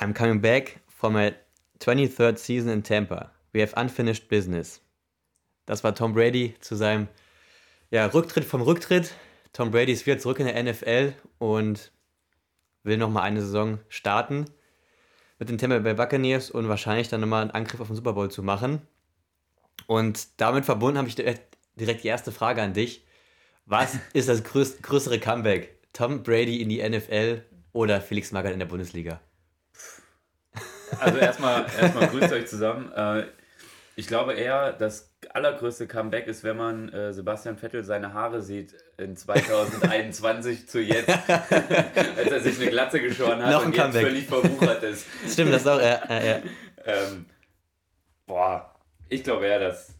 I'm coming back for my 23rd season in Tampa. We have unfinished business. Das war Tom Brady zu seinem ja, Rücktritt vom Rücktritt. Tom Brady ist wieder zurück in der NFL und will nochmal eine Saison starten mit den Tampa Bay Buccaneers und wahrscheinlich dann nochmal einen Angriff auf den Super Bowl zu machen. Und damit verbunden habe ich direkt die erste Frage an dich. Was ist das größ größere Comeback? Tom Brady in die NFL oder Felix Magath in der Bundesliga? Also erstmal, erstmal grüßt euch zusammen. Äh, ich glaube eher, das allergrößte Comeback ist, wenn man äh, Sebastian Vettel seine Haare sieht in 2021 zu jetzt, als er sich eine Glatze geschoren hat Noch ein und jetzt Comeback. völlig verwuchert ist. Stimmt, das ist auch, ja, ja, ja. Ähm, boah, ich glaube eher, dass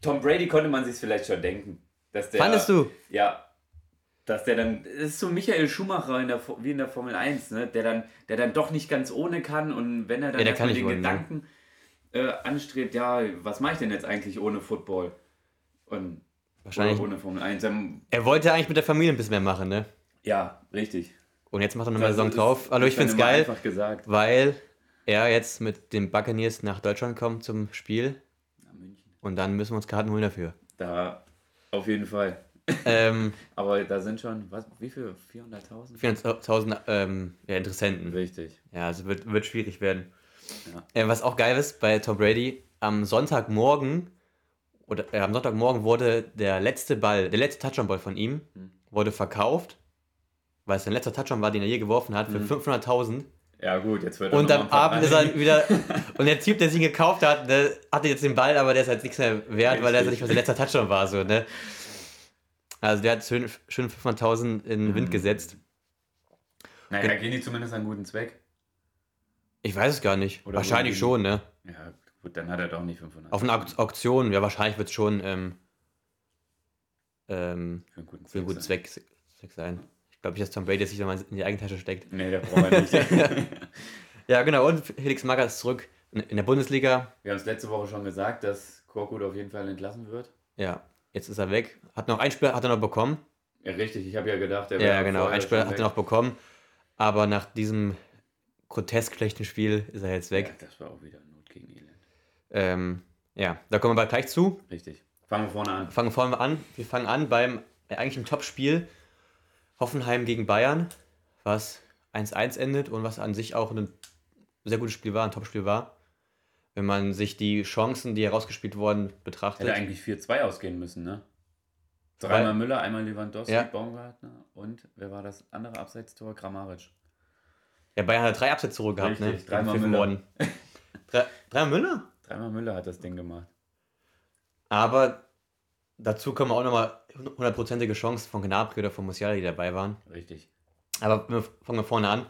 Tom Brady konnte man sich vielleicht schon denken. Dass der, Fandest du? Ja. Dass der dann, das ist so Michael Schumacher in der, wie in der Formel 1, ne? der, dann, der dann doch nicht ganz ohne kann und wenn er dann Ja, den ohne, ne? Gedanken äh, anstrebt, ja, was mache ich denn jetzt eigentlich ohne Football? Und Wahrscheinlich. ohne Formel 1. Dann, Er wollte eigentlich mit der Familie ein bisschen mehr machen, ne? ja, richtig. Und jetzt macht er nochmal eine Saison drauf. Also ich finde es geil, weil er jetzt mit den Buccaneers nach Deutschland kommt zum Spiel. Und dann müssen wir uns Karten holen dafür. Da, auf jeden Fall. Ähm, Aber da sind schon, was, wie viel? 400.000? 400.000 ähm, ja, Interessenten. Richtig. Ja, also wird, wird schwierig werden. Ja. Äh, was auch geil ist bei Tom Brady, am Sonntagmorgen oder äh, am Sonntagmorgen wurde der letzte Ball, der letzte Touchdown-Ball von ihm, Hm. wurde verkauft, weil es sein letzter Touchdown war, den er je geworfen hat, für Mhm. 500.000. Ja, gut, jetzt wird er Und am Abend ist er wieder. Und der Typ, der sich ihn gekauft hat, der hatte jetzt den Ball, aber der ist halt nichts mehr wert, weil er Richtig. nicht was der letzte Touchdown war. So, ne? Also der hat schön, schön 500.000 in den Wind Mhm. gesetzt. Naja, da gehen die zumindest an guten Zweck. Ich weiß es gar nicht. Oder wahrscheinlich schon, ne? Ja, gut, dann hat er doch nicht 500. Auf einer Auk- Auktion, ja, wahrscheinlich wird es schon ähm, ähm, Für einen guten für einen guten sein. Zweck, Zweck sein. Ich glaube nicht, dass Tom Brady sich nochmal in die eigene Tasche steckt. Nee, der braucht er nicht. Ja, genau. Und Felix Magath ist zurück in, in der Bundesliga. Wir haben es letzte Woche schon gesagt, dass Korkut auf jeden Fall entlassen wird. Ja, jetzt ist er weg. Hat noch ein Spiel hat er noch bekommen. Ja, richtig. Ich habe ja gedacht, Ja, wäre genau. vorher Ein Spiel hat er noch bekommen. Aber nach diesem grotesk schlechten Spiel ist er jetzt weg. Ja, das war auch wieder Not gegen Elend. Ähm, ja, da kommen wir bald gleich zu. Richtig. Fangen wir vorne an. Fangen vorne an. Wir fangen an beim äh, eigentlich Top-Spiel. Hoffenheim gegen Bayern, was 1-1 endet und was an sich auch ein sehr gutes Spiel war, ein Top-Spiel war. Wenn man sich die Chancen, die herausgespielt wurden, betrachtet. Hätte eigentlich 4-2 ausgehen müssen, ne? Dreimal Müller, einmal Lewandowski, Ja. Baumgartner und wer war das andere Abseitstor? Grammaric. Ja, Bayern hat drei zurück gehabt, ne? Dreimal Müller. Drei, dreimal Müller? Dreimal Müller hat das Ding gemacht. Aber dazu kommen auch nochmal hundertprozentige Chancen von Gnabry oder von Musiala, die dabei waren. Richtig. Aber fangen wir vorne an.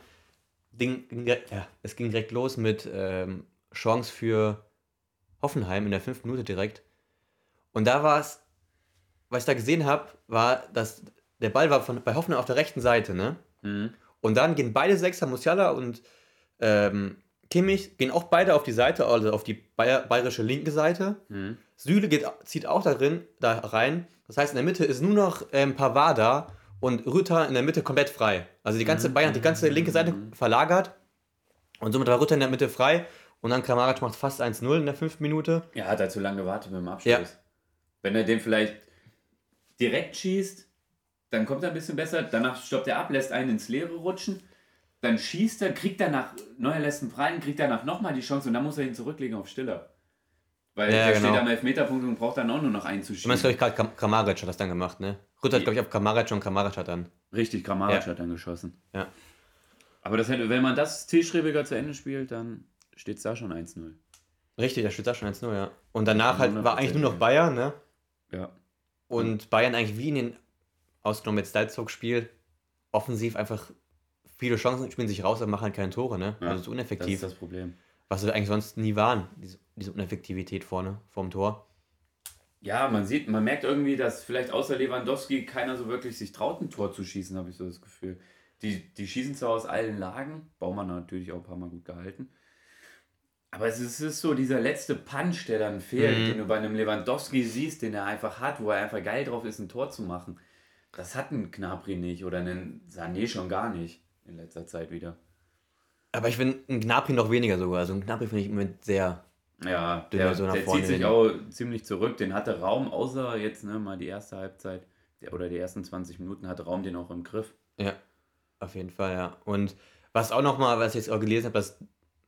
Ding, ging direkt- ja, es ging direkt los mit ähm, Chance für Hoffenheim in der fünften Minute direkt. Und da war es, was ich da gesehen habe, war, dass der Ball war von, bei Hoffenheim auf der rechten Seite, ne? Mhm. Und dann gehen beide Sechser, Musiala und ähm, Kimmich, gehen auch beide auf die Seite, also auf die bayer, bayerische linke Seite. Mhm. Süle geht, zieht auch darin, da rein. Das heißt, in der Mitte ist nur noch ähm, Pavard da und Rütter in der Mitte komplett frei. Also die ganze Mhm. Bayern die ganze linke Seite verlagert und somit war Rütter in der Mitte frei. Und dann Kramaric macht fast 1-0 in der fünften Minute. Ja, hat er zu lange gewartet mit dem Abschluss. Ja. Wenn er den vielleicht direkt schießt, dann kommt er ein bisschen besser. Danach stoppt er ab, lässt einen ins Leere rutschen. Dann schießt er, kriegt er nach, Neuer lässt ihn frei, kriegt danach nochmal die Chance und dann muss er ihn zurücklegen auf Stiller. Weil Ja, der genau. steht am Elfmeterpunkt und braucht dann auch nur noch meine, das einzuschießen. glaube ich gerade Kram- Kramaric hat das dann gemacht, ne? Rütter hat, glaube ich, auf Kramaric und Kramaric hat dann. Richtig, Kramaric Ja. hat dann geschossen. Ja. Aber das hätte, wenn man das zielstrebiger zu Ende spielt, dann steht es da schon 1-0. Richtig, da steht da schon 1-0, ja. Und danach halt war 100%, eigentlich nur noch. Bayern, ne? Ja. Und Bayern eigentlich wie in den, ausgenommen jetzt Salzburg-Spiel, offensiv einfach viele Chancen, spielen sich raus, aber machen halt keine Tore, ne? Ja, also so Das uneffektiv. ist das Problem. was sie eigentlich sonst nie waren, diese, diese Uneffektivität vorne, vorm Tor. Ja, man sieht, man merkt irgendwie, dass vielleicht außer Lewandowski keiner so wirklich sich traut, ein Tor zu schießen, habe ich so das Gefühl. Die, die schießen zwar aus allen Lagen, Baumann hat natürlich auch ein paar Mal gut gehalten. Aber es ist, so dieser letzte Punch, der dann fehlt, Mhm. den du bei einem Lewandowski siehst, den er einfach hat, wo er einfach geil drauf ist, ein Tor zu machen. Das hat ein Knapri nicht oder einen Sané schon gar nicht in letzter Zeit wieder. Aber ich finde ein Gnabry noch weniger sogar. Also ein Gnabry finde ich im Moment sehr. Ja, der, so der zieht sich hin. auch ziemlich zurück. Den hatte Raum, außer jetzt ne, mal die erste Halbzeit der, oder die ersten 20 Minuten, hatte Raum den auch im Griff. Ja, auf jeden Fall, ja. Und was auch nochmal, was ich jetzt auch gelesen habe, dass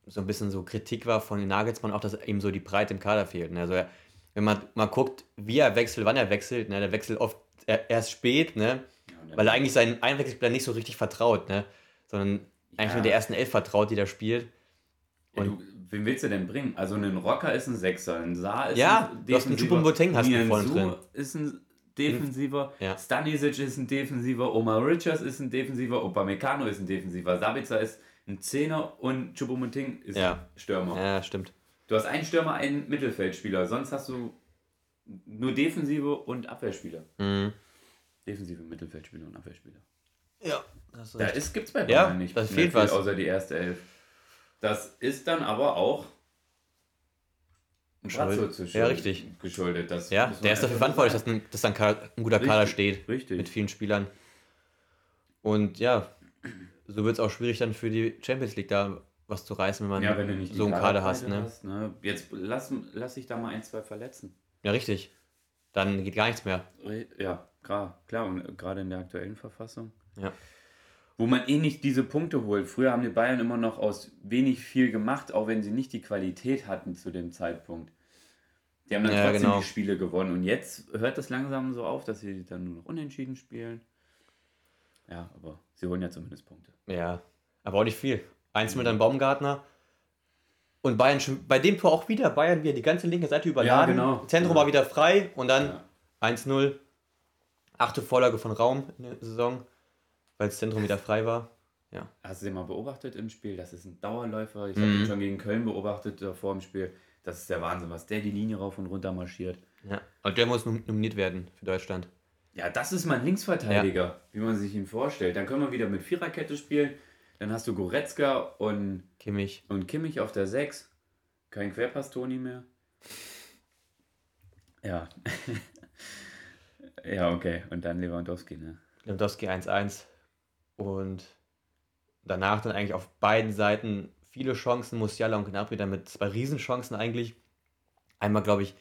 so ein bisschen so Kritik war von Nagelsmann, auch, dass eben so die Breite im Kader fehlt. Ne? Also er, wenn man mal guckt, wie er wechselt, wann er wechselt, ne? der wechselt oft er- erst spät, ne? Ja, und weil er eigentlich seinen Einwechselspieler nicht so richtig vertraut, ne? sondern eigentlich Ja. nur der ersten Elf vertraut, die da spielt. Ja, du, wen willst du denn bringen? Also ein Rocker ist ein Sechser, ein Saar ist Ja, ein du hast einen hast du vorne drin. ist ein Defensiver, Ja. Stanisic ist ein Defensiver, Omar Richards ist ein Defensiver, Upamecano ist ein Defensiver, Sabitzer ist ein Zehner und Choupo-Moting ist Ja. ein Stürmer. Ja, stimmt. Du hast einen Stürmer, einen Mittelfeldspieler, sonst hast du nur Defensive und Abwehrspieler. Mhm. Defensive, Mittelfeldspieler und Abwehrspieler. Ja, Da ist, gibt's bei Ja, Bayern nicht das fehlt viel, was. außer die erste Elf. Das ist dann aber auch Schuld. zu Ja, richtig. geschuldet. Das Ja, der ist dafür verantwortlich, dass ein, dass ein, Kader, ein guter Kader Richtig, steht. richtig. Mit vielen Spielern. Und ja, so wird es auch schwierig dann für die Champions League da was zu reißen, wenn man Ja, wenn du nicht so einen Kader hast. Ne? ne? Jetzt lass, lass sich da mal ein, zwei verletzen. Ja, richtig. Dann geht gar nichts mehr. Ja, klar, klar. Und gerade in der aktuellen Verfassung. Ja. Wo man eh nicht diese Punkte holt. Früher haben die Bayern immer noch aus wenig viel gemacht, auch wenn sie nicht die Qualität hatten zu dem Zeitpunkt. Die haben dann Ja, trotzdem genau. die Spiele gewonnen. Und jetzt hört das langsam so auf, dass sie dann nur noch unentschieden spielen. Ja, aber sie holen ja zumindest Punkte. Ja, aber auch nicht viel. Eins Mhm. mit einem Baumgartner. Und Bayern schon, bei dem Tor auch wieder. Bayern wieder die ganze linke Seite überladen. genau. Zentrum Ja. war wieder frei und dann Ja. 1-0. Achte Vorlage von Raum in der Saison, weil das Zentrum wieder frei war. Hast du den mal beobachtet im Spiel? Das ist ein Dauerläufer. Ich habe Mhm. ihn schon gegen Köln beobachtet davor im Spiel. Das ist der Wahnsinn, was der die Linie rauf und runter marschiert. Ja. Und der muss nom- nominiert werden für Deutschland. Ja, das ist mein Linksverteidiger, wie man sich ihn vorstellt. Dann können wir wieder mit Viererkette spielen. Dann hast du Goretzka und, Kimmich. und Kimmich auf der 6. Kein Querpass-Toni mehr. Ja. ja, okay. Und dann Lewandowski, ne? Lewandowski 1-1. Und danach dann eigentlich auf beiden Seiten viele Chancen. Musiala und Gnabry dann mit zwei Riesenchancen eigentlich. Einmal, glaube ich,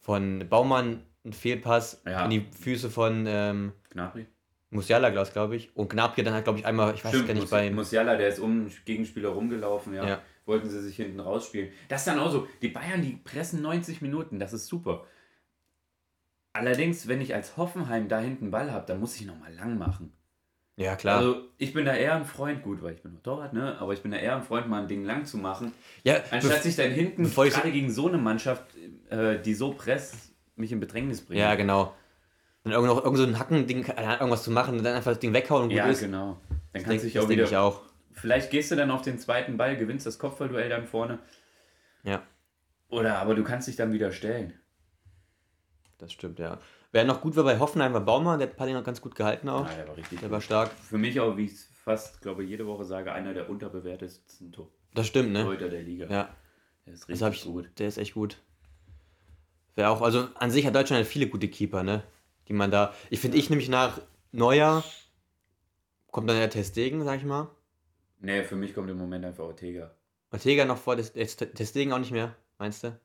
von Baumann ein Fehlpass Ja. in die Füße von ähm, Gnabry? Musiala, glaube ich. Und Gnabry dann hat, glaube ich, einmal, ich weiß gar nicht, Mus- bei Musiala, der ist um Gegenspieler rumgelaufen, ja. Ja. Wollten sie sich hinten rausspielen. Das ist dann auch so, die Bayern, die pressen 90 Minuten, das ist super. Allerdings, wenn ich als Hoffenheim da hinten Ball habe, dann muss ich nochmal lang machen. Ja, klar. Also, ich bin da eher ein Freund, gut, weil ich bin nur Torwart, ne? Aber ich bin da eher ein Freund, mal ein Ding lang zu machen. ja, Anstatt sich dann hinten, gerade gegen so eine Mannschaft, äh, die so presst, mich in Bedrängnis bringt. ja, genau. Dann irgend, noch, irgend so ein Hackending, Ahnung, irgendwas zu machen und dann einfach das Ding weghauen und gut Ja, ist. genau. Dann kannst du dich auch wieder ich auch. Vielleicht gehst du dann auf den zweiten Ball, gewinnst das Kopfballduell dann vorne. Ja, Oder aber du kannst dich dann wieder stellen. das stimmt, ja. Wer noch gut war bei Hoffenheim war Baumann, der hat Paddy noch ganz gut gehalten auch. Ja, der war richtig. Der gut. war stark. Für mich auch, wie ich es fast, glaube ich, jede Woche sage, einer der unterbewertesten Tor- Das stimmt, ne? Torhüter der Liga. Ja, Der ist das richtig ich, gut. der ist echt gut. Wer auch, also an sich hat Deutschland halt viele gute Keeper, ne? Die man da. Ich finde, ich nämlich nach Neuer kommt dann der Testegen, sag ich mal. Nee, für mich kommt im Moment einfach Ortega. Ortega noch vor, Testegen auch nicht mehr, meinst du?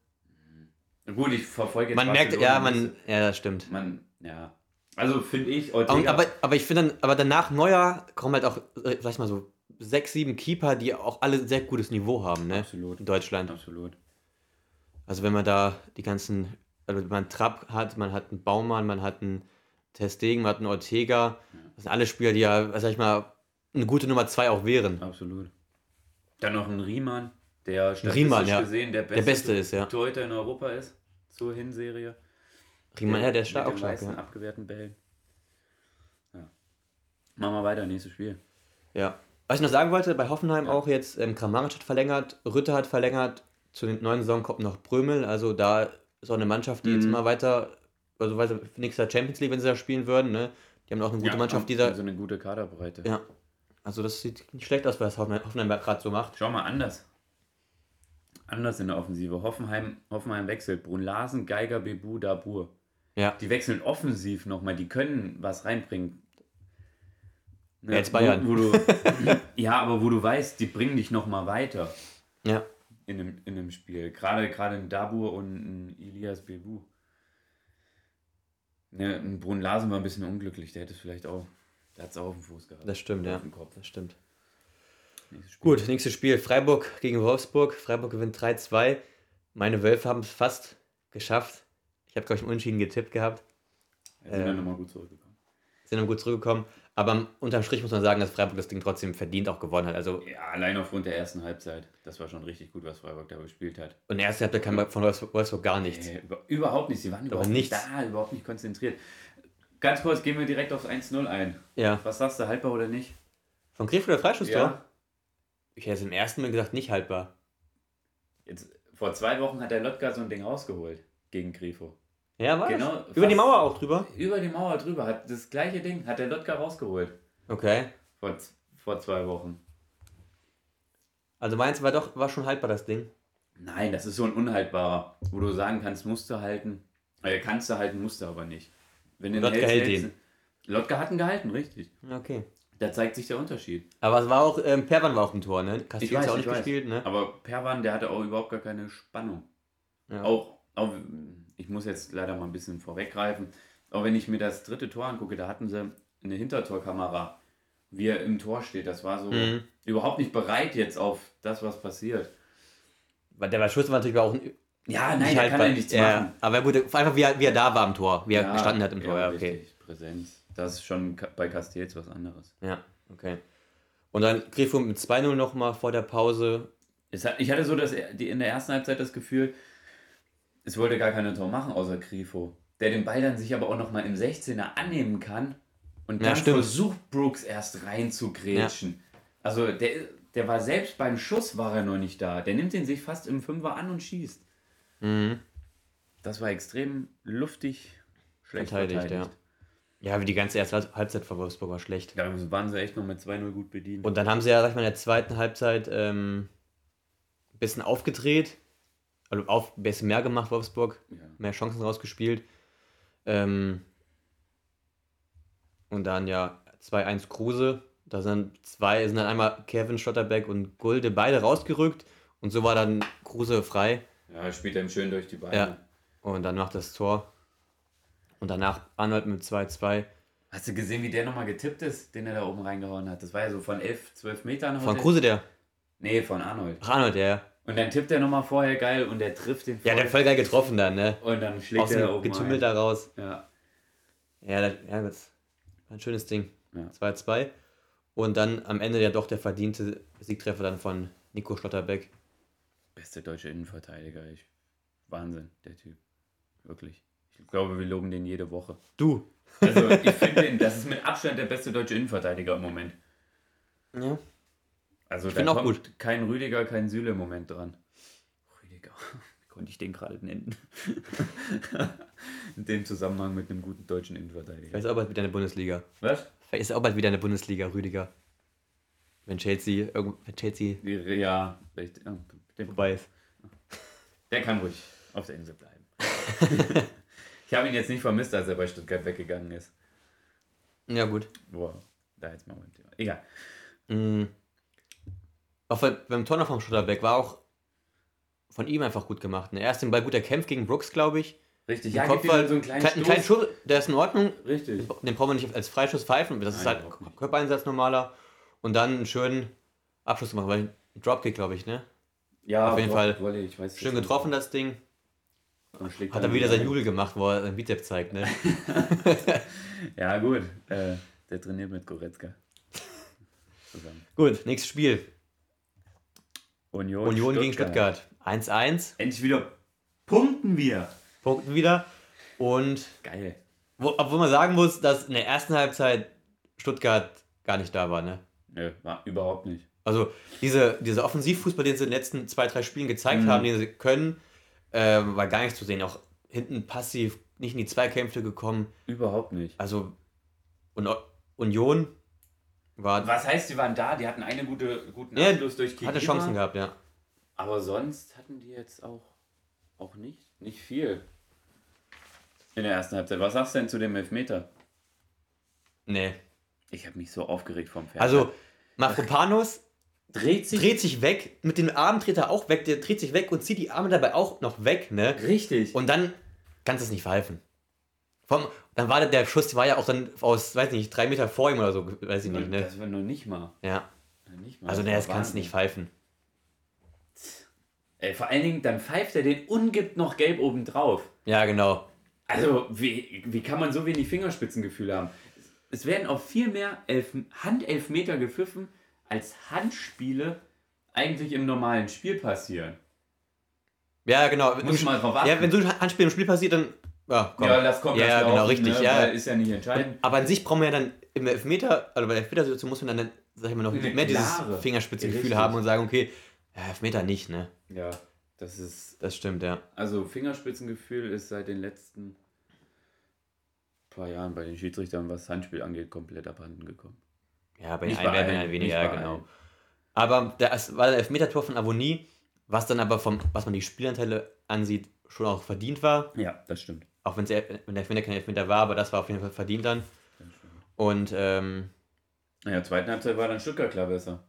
Gut, ich verfolge jetzt Man merkt, ja, man, ja, das stimmt. man. Ja. Also finde ich, Ortega. Aber, aber ich finde dann, aber danach Neuer kommen halt auch, äh, sag ich mal so, sechs, sieben Keeper, die auch alle sehr gutes Niveau haben, ne? Absolut. In Deutschland. Absolut. Also wenn man da die ganzen, also man Trapp hat, man hat einen Baumann, man hat einen Testegen, man hat einen Ortega. Das sind alle Spieler, die ja, sag ich mal, eine gute Nummer zwei auch wären. Absolut. Dann noch ein Riemann, der statistisch Riemann, ja. gesehen der beste, Der Beste ist, ja. Torhüter in Europa ist zur Hinserie. Riemann, ja, der ist Mit stark, den auch stark. meisten Ja. abgewehrten Bällen. Ja. Machen wir weiter, nächstes Spiel. ja. Was ich noch sagen wollte, bei Hoffenheim auch jetzt, ähm, Kramaric hat verlängert, Rütter hat verlängert, zu den neuen Saison kommt noch Brömel, also da ist auch eine Mannschaft, die jetzt Mhm. immer weiter, also weiter nächster Champions League, wenn sie da spielen würden, ne? Die haben auch eine gute Mannschaft, die da, Also eine gute Kaderbreite. ja. Also das sieht nicht schlecht aus, was Hoffenheim, Hoffenheim gerade so macht. Schau mal anders. Anders in der Offensive. Hoffenheim, Hoffenheim wechselt. Brun Larsen, Geiger, Bebu, Dabur. Ja. Die wechseln offensiv nochmal. Die können was reinbringen. Ja, jetzt Bayern. Wo, wo du, ja, aber wo du weißt, die bringen dich nochmal weiter Ja. In dem, in dem Spiel. Gerade, gerade ein Dabur und ein Ilias Bebu. Ne, ein Brunn Larsen war ein bisschen unglücklich. Der hätte es vielleicht auch. Der hat es auch auf dem Fuß gehabt. Das stimmt, ja. Kopf. Das stimmt. Nächstes. Gut, nächstes Spiel. Freiburg gegen Wolfsburg. Freiburg gewinnt 3-2. Meine Wölfe haben es fast geschafft. Ich habe, glaube ich, einen Unentschieden getippt gehabt. Jetzt sind wir ähm, nochmal gut zurückgekommen. Sind dann gut zurückgekommen. Aber unterm Strich muss man sagen, dass Freiburg das Ding trotzdem verdient auch gewonnen hat. Also Ja, allein aufgrund der ersten Halbzeit. Das war schon richtig gut, was Freiburg da gespielt hat. und erst Halbzeit kam von Wolfsburg, gar nichts. Nee, über, überhaupt nicht. Sie waren überhaupt nicht da, überhaupt nicht konzentriert. Ganz kurz, gehen wir direkt aufs 1-0 ein. Ja. Was sagst du, haltbar oder nicht? Von Griff oder Freischusstor? Ja. Ich hätte es im ersten Mal gesagt, nicht haltbar. Jetzt, vor zwei Wochen hat der Lotka so ein Ding rausgeholt gegen Grifo. Ja, war Genau? Über die Mauer auch drüber? Über die Mauer drüber hat das gleiche Ding, hat der Lotka rausgeholt. Okay. Vor, vor zwei Wochen. Also meins war doch, war schon haltbar das Ding. Nein, das ist so ein unhaltbarer, wo du sagen kannst, musst du halten. Äh, kannst du halten, musst du aber nicht. Wenn Lotka hältst, hält hältst ihn. du- Lotka hat ihn gehalten, richtig. Okay. Da zeigt sich der Unterschied. Aber es war auch, ähm, Perwan war auch im Tor, ne? Castillo hat auch ich nicht gespielt, ne? Aber Perwan, der hatte auch überhaupt gar keine Spannung. Ja. Auch, auch, ich muss jetzt leider mal ein bisschen vorweggreifen, auch wenn ich mir das dritte Tor angucke, da hatten sie eine Hintertorkamera, wie er im Tor steht. Das war so Mhm. überhaupt nicht bereit jetzt auf das, was passiert. Weil der Schuss war natürlich auch ein, Ja, nein, da kann haltbar. er nichts ja, machen. Aber gut, einfach wie er, wie er da war am Tor, wie er gestanden hat im Tor, ja, okay. richtig, Präsenz. Das ist schon bei Castells was anderes. Ja, okay. Und dann Grifo mit 2-0 nochmal vor der Pause. Hat, ich hatte so das, die, in der ersten Halbzeit das Gefühl, es wollte gar keiner Tor machen, außer Grifo. Der den Ball dann sich aber auch nochmal im 16er annehmen kann und Ja, dann stimmt. versucht Brooks erst reinzugrätschen. Also der, der war selbst beim Schuss war er noch nicht da. Der nimmt den sich fast im Fünfer an und schießt. Mhm. Das war extrem luftig schlecht Verteidigt, verteidigt. Ja, wie die ganze erste Halbzeit von Wolfsburg war schlecht. Da waren sie echt noch mit 2-0 gut bedient. Und dann haben sie ja, sag ich mal, in der zweiten Halbzeit ähm, ein bisschen aufgedreht. Also auf, ein bisschen mehr gemacht, Wolfsburg. ja. Mehr Chancen rausgespielt. Ähm, und dann ja 2-1 Kruse. Da sind zwei, sind dann einmal Kevin Schotterbeck und Gulde beide rausgerückt. Und so war dann Kruse frei. ja, spielt er ihm schön durch die Beine. Ja. Und dann macht das Tor. Und danach Arnold mit 2-2. Hast du gesehen, wie der nochmal getippt ist, den er da oben reingehauen hat? Das war ja so von 11, 12 Metern. Von. Kruse der. Nee, von Arnold. Ach, Arnold, der. Und dann tippt er nochmal vorher geil und der trifft den Ja, der hat voll geil getroffen dann, ne? Und dann schlägt Aus er da oben Getümmel da raus. Ja. Ja, das, ja, das war ein schönes Ding. Ja. 2-2. Und dann am Ende ja doch der verdiente Siegtreffer dann von Nico Schlotterbeck. Beste deutsche Innenverteidiger. Ich, Wahnsinn, der Typ. Wirklich. Ich glaube, wir loben den jede Woche. Du. Also, ich finde, den- das ist mit Abstand der beste deutsche Innenverteidiger im Moment. Ja. Also, Ich da find auch kommt kein Rüdiger, kein Süle im Moment dran. Rüdiger. Wie konnte ich den gerade nennen? In dem Zusammenhang mit einem guten deutschen Innenverteidiger. Vielleicht ist auch bald wieder in der Bundesliga. Was? Vielleicht ist auch bald wieder in der Bundesliga, Rüdiger. Wenn Chelsea, wenn Chelsea Ja, vielleicht, ja, den, vorbei ist. der kann ruhig auf der Insel bleiben. ich habe ihn jetzt nicht vermisst, als er bei Stuttgart weggegangen ist. Ja, gut. Boah, da jetzt mal ein Thema. Egal. Mhm. Auch bei- beim noch vom Schlotterbeck war auch von ihm einfach gut gemacht. Ne? Er ist den Ball gut erkämpft gegen Brooks, glaube ich. Richtig, Ja, Kopfball, so einen kleinen Klein- einen kleinen Stoß. Schuss, der ist in Ordnung. Richtig. Den brauchen wir nicht als Freischuss pfeifen. Das ist Nein, halt überhaupt nicht. Körpereinsatz normaler. Und dann einen schönen Abschluss machen, weil ein Dropkick, glaube ich, ne? Ja, Auf jeden Fall. Volley, ich weiß Schön nicht. getroffen, das Ding. Hat er wieder sein. Jubel gemacht, wo er sein Bizeps zeigt, ne? Ja, gut. Äh, der trainiert mit Goretzka. Zusammen. Gut, nächstes Spiel. Union, Union gegen Stuttgart. 1-1. Endlich wieder punkten wir. Punkten wieder. Und Geil. wo, obwohl man sagen muss, dass in der ersten Halbzeit Stuttgart gar nicht da war, ne? Nö, war überhaupt nicht. Also diese, dieser Offensivfußball, den sie in den letzten zwei, drei Spielen gezeigt Mhm. haben, den sie können, ähm, war gar nicht zu sehen. Auch hinten passiv, nicht in die Zweikämpfe gekommen. Überhaupt nicht. Also und Union war, Was heißt, die waren da? Die hatten eine gute, guten Ja, Abschluss durch Kikiba. hatte Chancen gehabt, ja. Aber sonst hatten die jetzt auch, auch nicht, nicht viel. In der ersten Halbzeit. Was sagst du denn zu dem Elfmeter? Nee. Ich habe mich so aufgeregt vom Fernseher. Also, Mafropanos dreht sich. dreht sich weg, mit dem Arm dreht er auch weg, der dreht sich weg und zieht die Arme dabei auch noch weg, ne? Richtig. Und dann kannst du es nicht verhelfen. Vom, dann war der, der Schuss war ja auch dann aus, weiß nicht, drei Meter vor ihm oder so, weiß ich nicht, ne? Das war noch nicht mal. Ja. Nicht mal. Also, ne, das kannst du nicht pfeifen. Ey, vor allen Dingen, dann pfeift er den und gibt noch gelb obendrauf. Ja, genau. Also, wie, wie kann man so wenig Fingerspitzengefühl haben? Es werden auch viel mehr Elf Handelfmeter gepfiffen, als Handspiele eigentlich im normalen Spiel passieren. Ja, genau. Muss man drauf achten. Ja, wenn so ein Handspiel im Spiel passiert, dann. Ja, komm. Ja, das kommt Ja, genau, Laufen, richtig, ne, ja. ist ja nicht entscheidend. Aber an sich brauchen wir ja dann im Elfmeter, also bei der Elfmeter-Situation muss man dann, sag ich mal, noch Eine mehr dieses. Fingerspitzengefühl haben und sagen, okay, ja, Elfmeter nicht, ne? Ja, das ist. Das stimmt, ja. Also, Fingerspitzengefühl ist seit den letzten paar Jahren bei den Schiedsrichtern, was Handspiel angeht, komplett abhanden gekommen. Ja, bei Nicht den einen allen, weniger, ja, genau. Aber das war der Elfmeter-Tor von Avonie, was dann aber vom, was man die Spielanteile ansieht, schon auch verdient war. Ja, das stimmt. Auch wenn der Elfmeter kein Elfmeter war, aber das war auf jeden Fall verdient dann. Und ähm, Naja, zweiten Halbzeit war dann Stuttgart klar besser.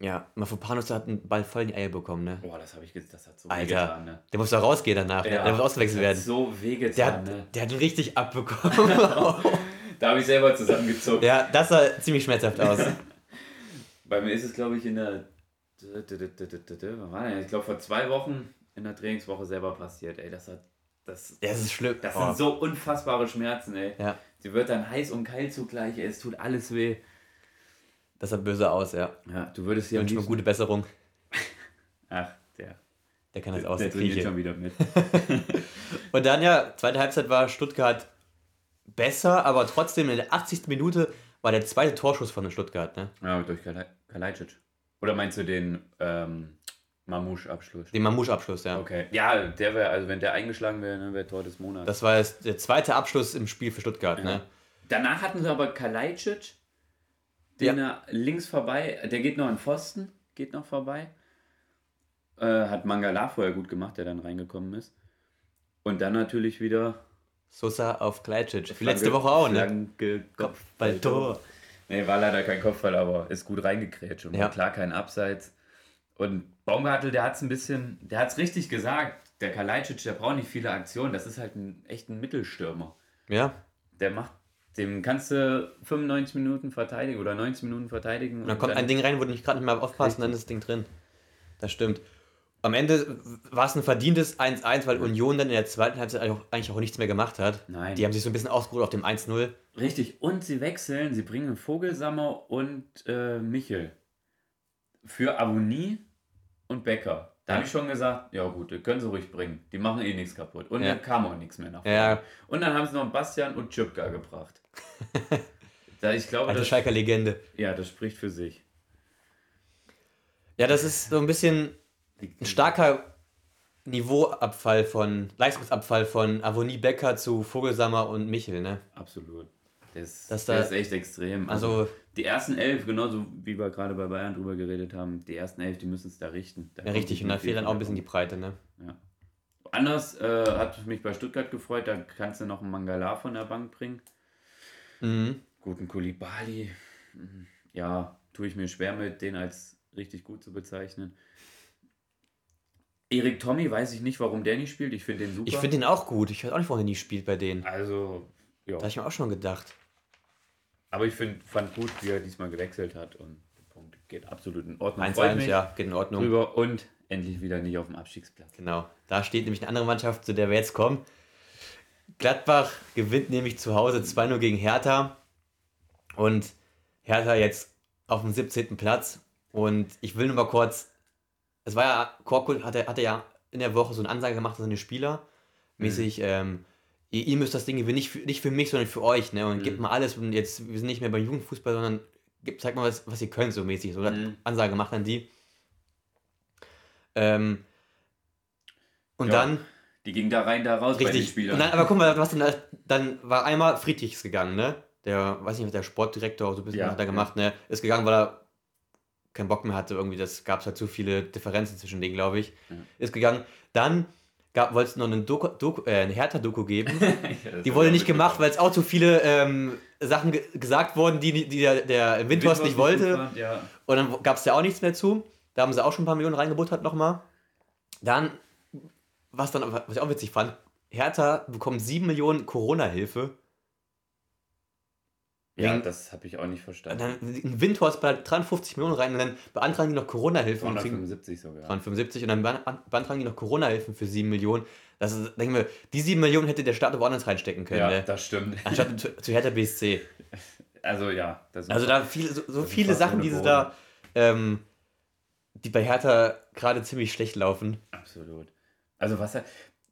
ja, Mafropanos hat einen Ball voll in die Eier bekommen, ne? Boah, das habe ich das hat so Alter. wehgetan, ne? Der muss doch rausgehen danach, ne? der muss ausgewechselt werden. so Der wehgetan, hat, ne? der hat ihn richtig abbekommen. Da habe ich selber zusammengezogen. ja, das sah ziemlich schmerzhaft aus. Bei mir ist es, glaube ich, in der. Was war denn? Ich glaube, vor zwei Wochen in der Trainingswoche selber passiert. Ey, das hat. Das, Ja, das ist schlimm. das Oh. sind so unfassbare Schmerzen, ey. Ja, Sie wird dann heiß und kalt zugleich, ey. Es tut alles weh. das sah böse aus, ja. Ja, du würdest am wünsche mir gute Besserung. Ach, der. Der kann das aus, der der trainiert schon wieder mit. Und dann ja, zweite Halbzeit war Stuttgart besser, aber trotzdem in der 80. Minute war der zweite Torschuss von Stuttgart, ne? Ja, durch Kalaj- Kalajdzic. Oder meinst du den ähm, Mamouche-Abschluss? Den Mamouche-Abschluss, ja. Okay. Ja, der wäre, also wenn der eingeschlagen wäre, ne, wäre Tor des Monats. Das war jetzt der zweite Abschluss im Spiel für Stuttgart, Ja. ne? Danach hatten sie aber Kalajdzic, den er links vorbei, der geht noch an Pfosten, geht noch vorbei. Äh, hat Mangala vorher gut gemacht, der dann reingekommen ist. Und dann natürlich wieder. Sosa auf Kleitschitsch. Wie letzte Woche auch, ne? Kopfballtor. Nee, war leider kein Kopfball, aber ist gut reingekrätscht und Ja. war klar kein Abseits. Und Baumgartel, der hat es ein bisschen, der hat es richtig gesagt. Der Kalajdzic, der braucht nicht viele Aktionen. Das ist halt ein echt ein Mittelstürmer. Ja, Der macht, dem kannst du 95 Minuten verteidigen oder 90 Minuten verteidigen. und dann kommt ein Ding rein, wo du nicht gerade nicht mal aufpasst und dann ist das Ding drin. Das stimmt. Am Ende war es ein verdientes 1-1, weil Union dann in der zweiten Halbzeit eigentlich auch, eigentlich auch nichts mehr gemacht hat. Nein. Die haben sich so ein bisschen ausgeruht auf dem 1-0. Richtig. Und sie wechseln, sie bringen Vogelsammer und äh, Michel für Avonie und Becker. Da habe ich schon gesagt, ja gut, die können sie ruhig bringen. Die machen eh nichts kaputt. Und Ja. dann kam auch nichts mehr nach vorne. Ja. Und dann haben sie noch Bastian und Tschüpka gebracht. da ich glaube, Alte das, Schalker Legende. ja, das spricht für sich. Ja, das ist so ein bisschen ein starker Niveauabfall von, Leistungsabfall von Avonie Becker zu Vogelsammer und Michel, ne? Absolut. Das, Dass das da- ist echt extrem. Also, Die ersten elf, genauso wie wir gerade bei Bayern drüber geredet haben, die ersten elf, die müssen es da richten. Da ja, richtig, nicht und da fehlt dann auch ein bisschen die Breite, ne? Ja. Anders äh, hat mich bei Stuttgart gefreut, da kannst du noch einen Mangala von der Bank bringen. Mhm. Guten Kulibali, mm, ja, tue ich mir schwer mit, den als richtig gut zu bezeichnen. Erik Tommy, weiß ich nicht, warum der nicht spielt. Ich finde den super. Ich finde den auch gut. Ich weiß auch nicht, warum der nie spielt bei denen. also, ja. Da habe ich mir auch schon gedacht. Aber ich find, fand gut, wie er diesmal gewechselt hat und der Punkt geht absolut in Ordnung. 1-1, ja, geht in Ordnung. Drüber und endlich wieder nicht auf dem Abstiegsplatz. Genau. Da steht nämlich eine andere Mannschaft, zu der wir jetzt kommen. Gladbach gewinnt nämlich zu Hause 2-0 gegen Hertha. Und Hertha jetzt auf dem 17. Platz. Und ich will nur mal kurz. Es war ja, Korkut hatte, hatte ja in der Woche so eine Ansage gemacht an seine Spieler. Mäßig, ähm, ihr, ihr müsst das Ding gewinnen, nicht für, nicht für mich, sondern für euch. Ne? Und gebt mal alles. Und jetzt, wir sind nicht mehr beim Jugendfußball, sondern gebt, zeigt mal, was, was ihr könnt, so mäßig. So Mhm. Ansage gemacht an die. Ähm, und Ja, dann. Die ging da rein, da raus bei den Richtig. Spielern. Dann, aber guck mal, was denn, da- dann war einmal Friedrichs gegangen, ne? Der, weiß nicht, der Sportdirektor, so ein bisschen Ja, hat er ja. gemacht, ne? Ist gegangen, weil er keinen Bock mehr hatte, irgendwie, das gab es halt zu viele Differenzen zwischen denen, glaube ich. Ja. Ist gegangen. Dann wollte es noch eine, Doku, Doku, äh, eine Hertha-Doku geben. Ja, Die wurde nicht gemacht, weil es auch zu viele ähm, Sachen ge gesagt wurden, die, die der, der Windhorst nicht wollte. Fand, ja. Und dann gab es ja auch nichts mehr zu. Da haben sie auch schon ein paar Millionen reingebuttert nochmal. Dann, was dann, was ich auch witzig fand, Hertha bekommt 7 Millionen Corona-Hilfe. Ja, Wegen- das habe ich auch nicht verstanden. dann ein Windhorst bei 53 Millionen rein und dann beantragen die noch Corona-Hilfe und kriegen 275 sogar. 375 und dann bean- beantragen die noch Corona-Hilfen für 7 Millionen. Das ist, denke ich mir, die 7 Millionen hätte der Staat woanders reinstecken können, Ja, ne? das stimmt. anstatt zu, zu Hertha BSC. Also ja, Also da viele, so, so viele Sachen, die sie da, ähm, die bei Hertha gerade ziemlich schlecht laufen. absolut. Also was er,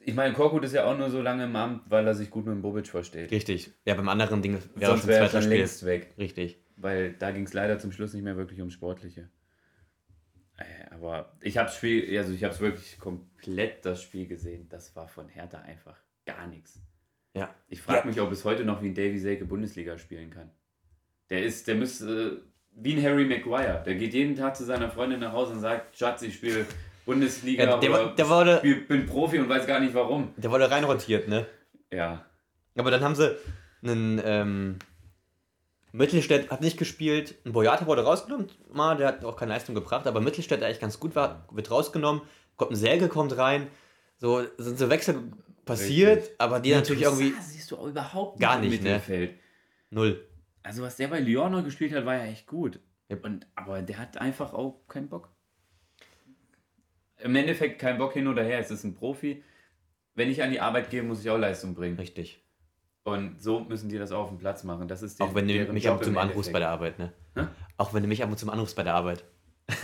ich meine, Korkut ist ja auch nur so lange im Amt, weil er sich gut mit dem Bobic versteht. Richtig. Ja, beim anderen Ding wäre Sonst schon wäre er zweiter schon Spiel. längst weg. Richtig. Weil da ging es leider zum Schluss nicht mehr wirklich ums Sportliche. Äh, Aber ich habe Spiel, also ich habe es wirklich komplett das Spiel gesehen. Das war von Hertha einfach gar nichts. Ja. Ich frage Ja. mich, ob es heute noch wie ein Davy Selke Bundesliga spielen kann. Der ist, der müsste äh, wie ein Harry Maguire. Der geht jeden Tag zu seiner Freundin nach Hause und sagt, Schatz, ich spiele Bundesliga Ja, der, oder war- der, wurde, spiel, bin Profi und weiß gar nicht warum. der wurde reinrotiert, ne? Ja, Aber dann haben sie einen ähm, Mittelstädt hat nicht gespielt, ein Boyata wurde rausgenommen, mal, der hat auch keine Leistung gebracht, aber Mittelstädt, der eigentlich ganz gut war, wird rausgenommen, kommt ein Selke kommt rein, so sind so Wechsel passiert, Richtig. aber die natürlich irgendwie Das siehst du auch überhaupt Gar im nicht, ne? Mittelfeld. null. Also was der bei Lyon noch gespielt hat, war ja echt gut. Ja. Und, aber der hat einfach auch keinen Bock. Im Endeffekt kein Bock hin oder her. Es ist ein Profi. Wenn ich an die Arbeit gehe, muss ich auch Leistung bringen. Richtig. Und so müssen die das auch auf dem Platz machen. Das ist Auch wenn du mich ab und zu anrufst bei der Arbeit, ne? Hä? Auch wenn du mich ab und zu anrufst bei der Arbeit.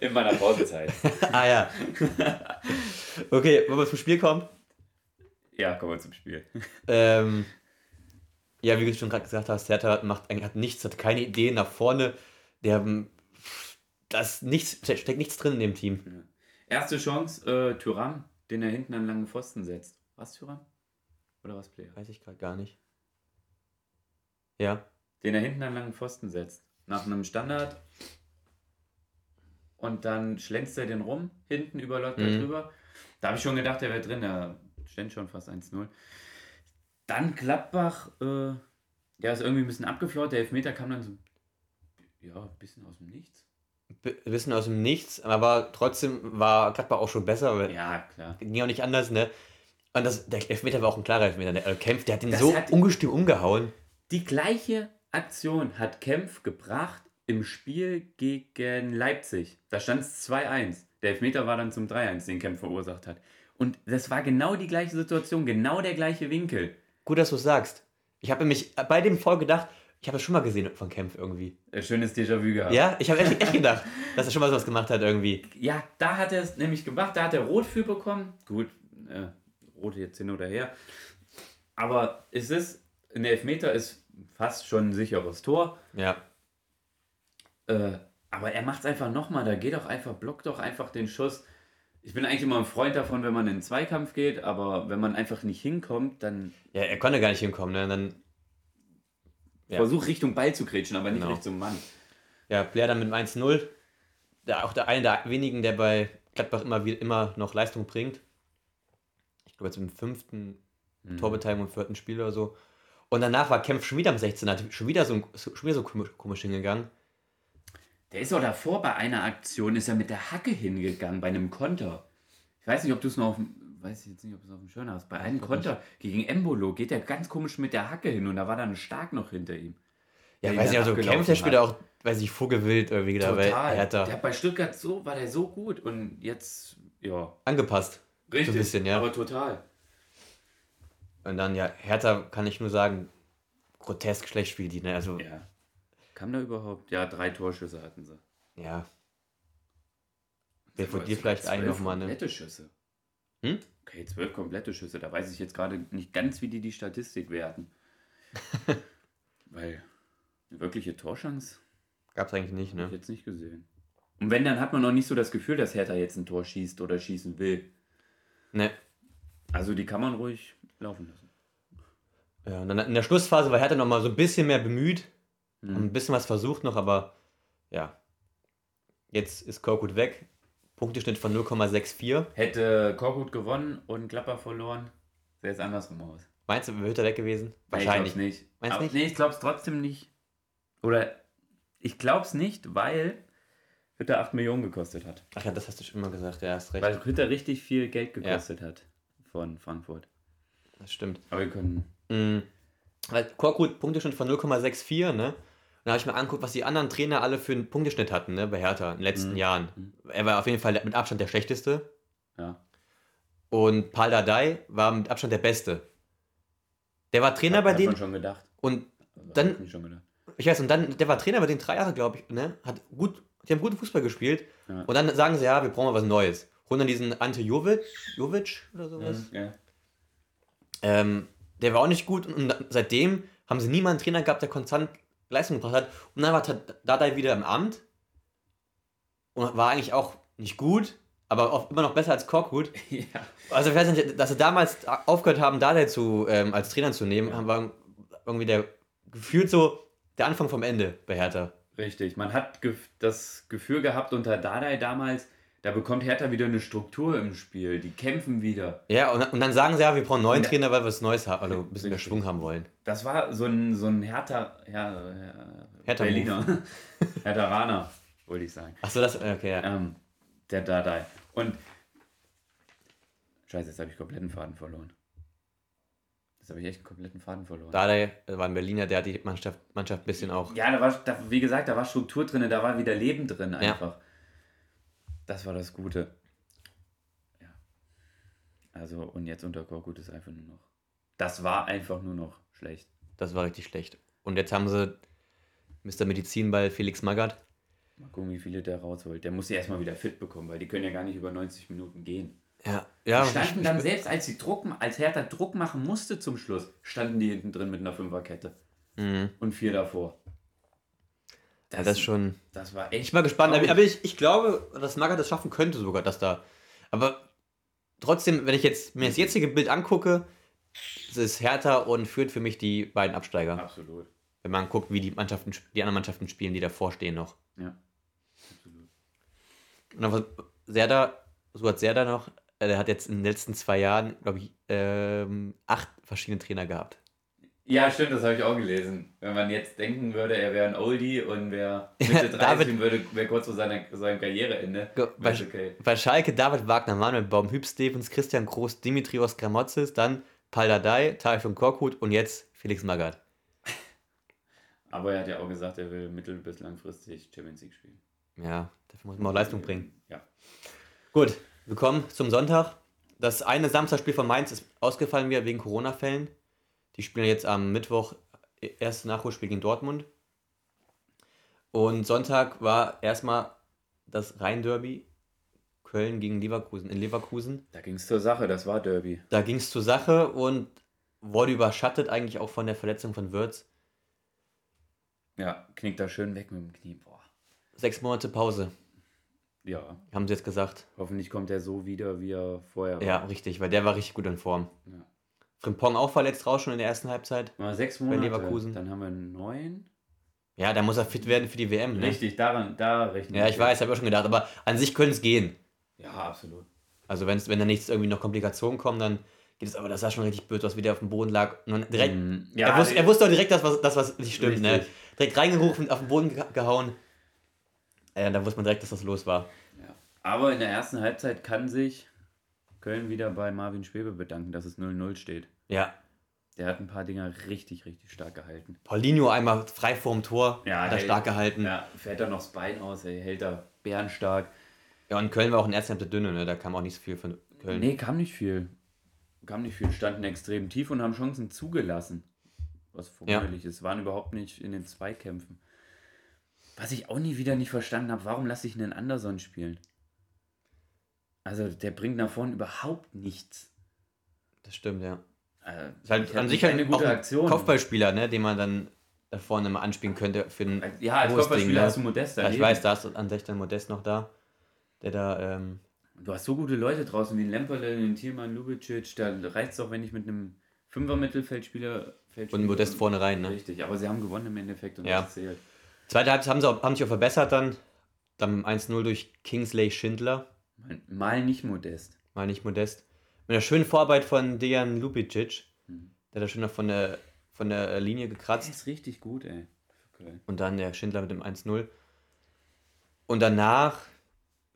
In meiner Pausezeit. ah ja. okay, wollen wir zum Spiel kommen? ja, kommen wir zum Spiel. Ähm, ja, wie du schon gerade gesagt hast, Hertha macht, eigentlich- hat nichts, hat keine Idee nach vorne. Der, ähm, das nichts, steckt nichts drin in dem Team. Erste Chance, äh, Tyram, den er hinten an langen Pfosten setzt. Was Tyram? Oder was Player? Weiß ich gerade gar nicht. Ja. den er hinten an langen Pfosten setzt. Nach einem Standard. Und dann schlänzt er den rum, hinten überläuft er Mhm. drüber. Da habe ich schon gedacht, er wäre drin. Er stand schon fast 1-0. Dann Gladbach, äh, ja, ist irgendwie ein bisschen abgeflaut. Der Elfmeter kam dann so, ja, ein bisschen aus dem Nichts. Wissen aus dem Nichts, aber trotzdem war Gladbach auch schon besser, weil Ja, klar. ging auch nicht anders, ne? Und das, der Elfmeter war auch ein klarer Elfmeter. Der äh, Kempf, der hat ihn Das so hat- ungestüm umgehauen. Die gleiche Aktion hat Kempf gebracht im Spiel gegen Leipzig. Da stand es 2-1. Der Elfmeter war dann zum 3-1, den Kempf verursacht hat. Und das war genau die gleiche Situation, genau der gleiche Winkel. Gut, dass du es sagst. Ich habe nämlich bei dem Voll gedacht, ich habe es schon mal gesehen von Kempf irgendwie. Ein schönes Déjà-vu gehabt. Ja, ich habe echt, echt gedacht, dass er schon mal sowas gemacht hat irgendwie. Ja, da hat er es nämlich gemacht, da hat er Rot für bekommen. Gut, äh, Rot jetzt hin oder her. Aber es ist, ein Elfmeter ist fast schon ein sicheres Tor. Ja. Äh, aber er macht es einfach nochmal. Da geht doch einfach, blockt doch einfach den Schuss. Ich bin eigentlich immer ein Freund davon, wenn man in den Zweikampf geht, aber wenn man einfach nicht hinkommt, dann Ja, er konnte gar nicht hinkommen, ne? Dann, Ja. versuch Richtung Ball zu grätschen, aber nicht Genau. Richtung Mann. ja, Blair dann mit dem 1-0. Der, auch der eine der wenigen, der bei Gladbach immer, immer noch Leistung bringt. Ich glaube, jetzt im fünften Mhm. Torbeteiligung im vierten Spiel oder so. Und danach war Kempf schon wieder am 16. Hat schon wieder so, schon wieder so komisch, komisch hingegangen. Der ist auch davor bei einer Aktion, ist er mit der Hacke hingegangen, bei einem Konter. Ich weiß nicht, ob du es noch weiß ich jetzt nicht, ob es auf dem Schirm hast. Bei einem glaub Konter gegen Embolo geht er ganz komisch mit der Hacke hin und da war dann Stark noch hinter ihm. Ja, weiß ich, also Kempf, der spielt hat. auch, weiß ich, vogelwild irgendwie da bei Total. Hertha. Der hat bei Stuttgart so, war der so gut und jetzt, ja, Angepasst. richtig. bisschen, ja. Aber total. Und dann, ja, Hertha kann ich nur sagen, grotesk schlecht spielt die, ne? Also, ja. Ja. Kam da überhaupt? Ja, drei Torschüsse hatten sie. Wer von dir vielleicht einen zwölf nochmal, ne? Komplette Schüsse. Hm? Okay, zwölf komplette Schüsse. Da weiß ich jetzt gerade nicht ganz, wie die die Statistik werten. Weil eine wirkliche Torschance Gab's eigentlich nicht, habe ich ne? jetzt nicht gesehen. Und wenn, dann hat man noch nicht so das Gefühl, dass Hertha jetzt ein Tor schießt oder schießen will. Ne. Also die kann man ruhig laufen lassen. Ja, und dann in der Schlussphase war Hertha nochmal so ein bisschen mehr bemüht. Hm. Ein bisschen was versucht noch, aber ja. Jetzt ist Korkut weg. Punkteschnitt von 0,64. Hätte Korkut gewonnen und Klapper verloren, sähe es andersrum aus. Meinst du, wird er weg gewesen? Wahrscheinlich nee, nicht. Meinst du nicht? Nee, ich glaube es trotzdem nicht. Oder ich glaube es nicht, weil Hütter 8 Millionen gekostet hat. Ach ja, das hast du schon immer gesagt, ja, hast recht. Weil Hütter richtig viel Geld gekostet ja. hat von Frankfurt. Das stimmt. Aber wir können. Mhm. Weil Korkut Punkteschnitt von 0,64, ne? Und da habe ich mir angeguckt, was die anderen Trainer alle für einen Punkteschnitt hatten, ne, bei Hertha in den letzten mhm. Jahren. Mhm. Er war auf jeden Fall mit Abstand der schlechteste. Ja. Und Paul Dardai war mit Abstand der Beste. Der war Trainer hat, bei denen. schon gedacht. Und dann. Ich weiß, und dann, der war Trainer bei den drei Jahre, glaube ich, ne? Hat gut, die haben guten Fußball gespielt. Ja. Und dann sagen sie, ja, wir brauchen mal was Neues. Holen dann diesen Ante Jovic, Jovic oder sowas. Ja, ja. Ähm, der war auch nicht gut und seitdem haben sie niemanden Trainer gehabt, der konstant Leistung gebracht hat. Und dann war Dardai wieder im Amt und war eigentlich auch nicht gut, aber auch immer noch besser als Korkut. Ja. Also ich weiß nicht, dass sie damals aufgehört haben, Dardai zu, ähm, als Trainer zu nehmen, ja. war irgendwie der gefühlt so der Anfang vom Ende bei Hertha. Richtig, man hat das Gefühl gehabt unter Dardai damals, da bekommt Hertha wieder eine Struktur im Spiel. Die kämpfen wieder. Ja, und, und dann sagen sie ja, wir brauchen einen neuen Trainer, weil wir was Neues haben, also ein bisschen mehr Schwung haben wollen. Das war so ein, so ein Hertha, ja, Hertha Berliner. Hertheraner, wollte ich sagen. Achso, das, okay, ja. Ähm, der Dardai. Und, scheiße, jetzt habe ich kompletten Faden verloren. Jetzt habe ich echt einen kompletten Faden verloren. Dardai war ein Berliner, der hat die Mannschaft, Mannschaft ein bisschen auch... Ja, da war, da, wie gesagt, da war Struktur drin, da war wieder Leben drin einfach. Ja. Das war das Gute. Ja. Also, und jetzt unter Korkut ist einfach nur noch. Das war einfach nur noch schlecht. Das war richtig schlecht. Und jetzt haben sie Mr. Medizinball Felix Magath. Mal gucken, wie viele der rausholt. Der muss sie erstmal wieder fit bekommen, weil die können ja gar nicht über 90 Minuten gehen. Ja, ja. Die standen dann selbst, als sie Druck, als Hertha Druck machen musste zum Schluss, standen die hinten drin mit einer Fünferkette. Mhm. Und vier davor. Das, das schon. Das war echt. Ich bin mal gespannt, aber, aber ich, ich glaube, dass Maga das schaffen könnte sogar, dass da. Aber trotzdem, wenn ich jetzt mir das jetzige Bild angucke, es ist Hertha und führt für mich die beiden Absteiger. Absolut. Wenn man guckt, wie die Mannschaften, die anderen Mannschaften spielen, die davor stehen noch. Ja. Absolut. Und aber Serda, so hat Serda noch, äh, der hat jetzt in den letzten zwei Jahren, glaube ich, ähm, acht verschiedene Trainer gehabt. Ja, stimmt, das habe ich auch gelesen. Wenn man jetzt denken würde, er wäre ein Oldie und wäre Mitte 30 würde, wäre kurz vor seiner, seinem Karriereende. Bei, okay. bei Schalke David Wagner, Manuel Baum, Hüb Stevens, Christian Groß, Dimitrios Gramotzis, dann Paldadei, Taifun Korkut und jetzt Felix Magath. Aber er hat ja auch gesagt, er will mittel- bis langfristig Champions League spielen. Ja, dafür muss man auch Leistung bringen. Ja. Gut, wir kommen zum Sonntag. Das eine Samstagspiel von Mainz ist ausgefallen wieder wegen Corona-Fällen. Die spielen jetzt am Mittwoch erst Nachholspiel gegen Dortmund. Und Sonntag war erstmal das Rhein-Derby Köln gegen Leverkusen in Leverkusen. Da ging es zur Sache, das war Derby. Da ging es zur Sache und wurde überschattet eigentlich auch von der Verletzung von Würz. Ja, knickt da schön weg mit dem Knie. Boah. Sechs Monate Pause. Ja. Haben sie jetzt gesagt. Hoffentlich kommt er so wieder, wie er vorher war. Ja, richtig, weil der war richtig gut in Form. Ja. Frimpong auch verletzt raus schon in der ersten Halbzeit. Mal sechs Monate. Bei Leverkusen. Dann haben wir neun. Ja, da muss er fit werden für die WM. Ne? Richtig, daran, da rechnen Ja, ich weiß, habe ich auch schon gedacht, aber an sich könnte es gehen. Ja, absolut. Also wenn's, wenn da nichts irgendwie noch Komplikationen kommen, dann geht es, aber das sah schon richtig blöd was wieder auf dem Boden lag. Und direkt, mm, ja, er, wusste, er wusste auch direkt, dass was, das, was nicht stimmt. Ne? Direkt reingerufen, auf den Boden gehauen. Äh, da wusste man direkt, dass das los war. Ja. Aber in der ersten Halbzeit kann sich Köln wieder bei Marvin Schwebe bedanken, dass es 0-0 steht. Ja, der hat ein paar Dinger richtig, richtig stark gehalten. Paulinho einmal frei vorm Tor, ja, hat er stark gehalten. Ja, fährt er noch das Bein aus, er hält da bärenstark. Ja, und Köln war auch in erster dünne, ne? da kam auch nicht so viel von Köln. Nee, kam nicht viel. Kam nicht viel, standen extrem tief und haben Chancen zugelassen. Was verwunderlich ja. ist, waren überhaupt nicht in den Zweikämpfen. Was ich auch nie wieder nicht verstanden habe, warum lasse ich einen Anderson spielen? Also der bringt nach vorne überhaupt nichts. Das stimmt, ja. Äh, ist halt an sich halt eine gute Aktion. Kopfballspieler, ne, den man dann da vorne mal anspielen könnte für ein Ja, als Kopfballspieler Ding, ne? hast du Modest da. Ja, ich weiß, da ist an sich dann Modest noch da, der da. Ähm, du hast so gute Leute draußen wie Lemperle, den Thielmann, Lubicic, da reicht es auch, wenn ich mit einem Fünfer-Mittelfeldspieler. Und Modest vorne rein, ne? Richtig, aber sie haben gewonnen im Endeffekt und ja. das zählt. Zweite Halbzeit haben sie auch, haben sich auch verbessert dann. Dann 1-0 durch Kingsley Schindler. Mal, nicht modest. Mal nicht modest. Mit einer schönen Vorarbeit von Dejan Lubicic. Mhm. Der hat da schön noch von der, von der Linie Das gekratzt. ist richtig gut, ey. Köln. Und dann der Schindler mit dem 1-0. Und danach,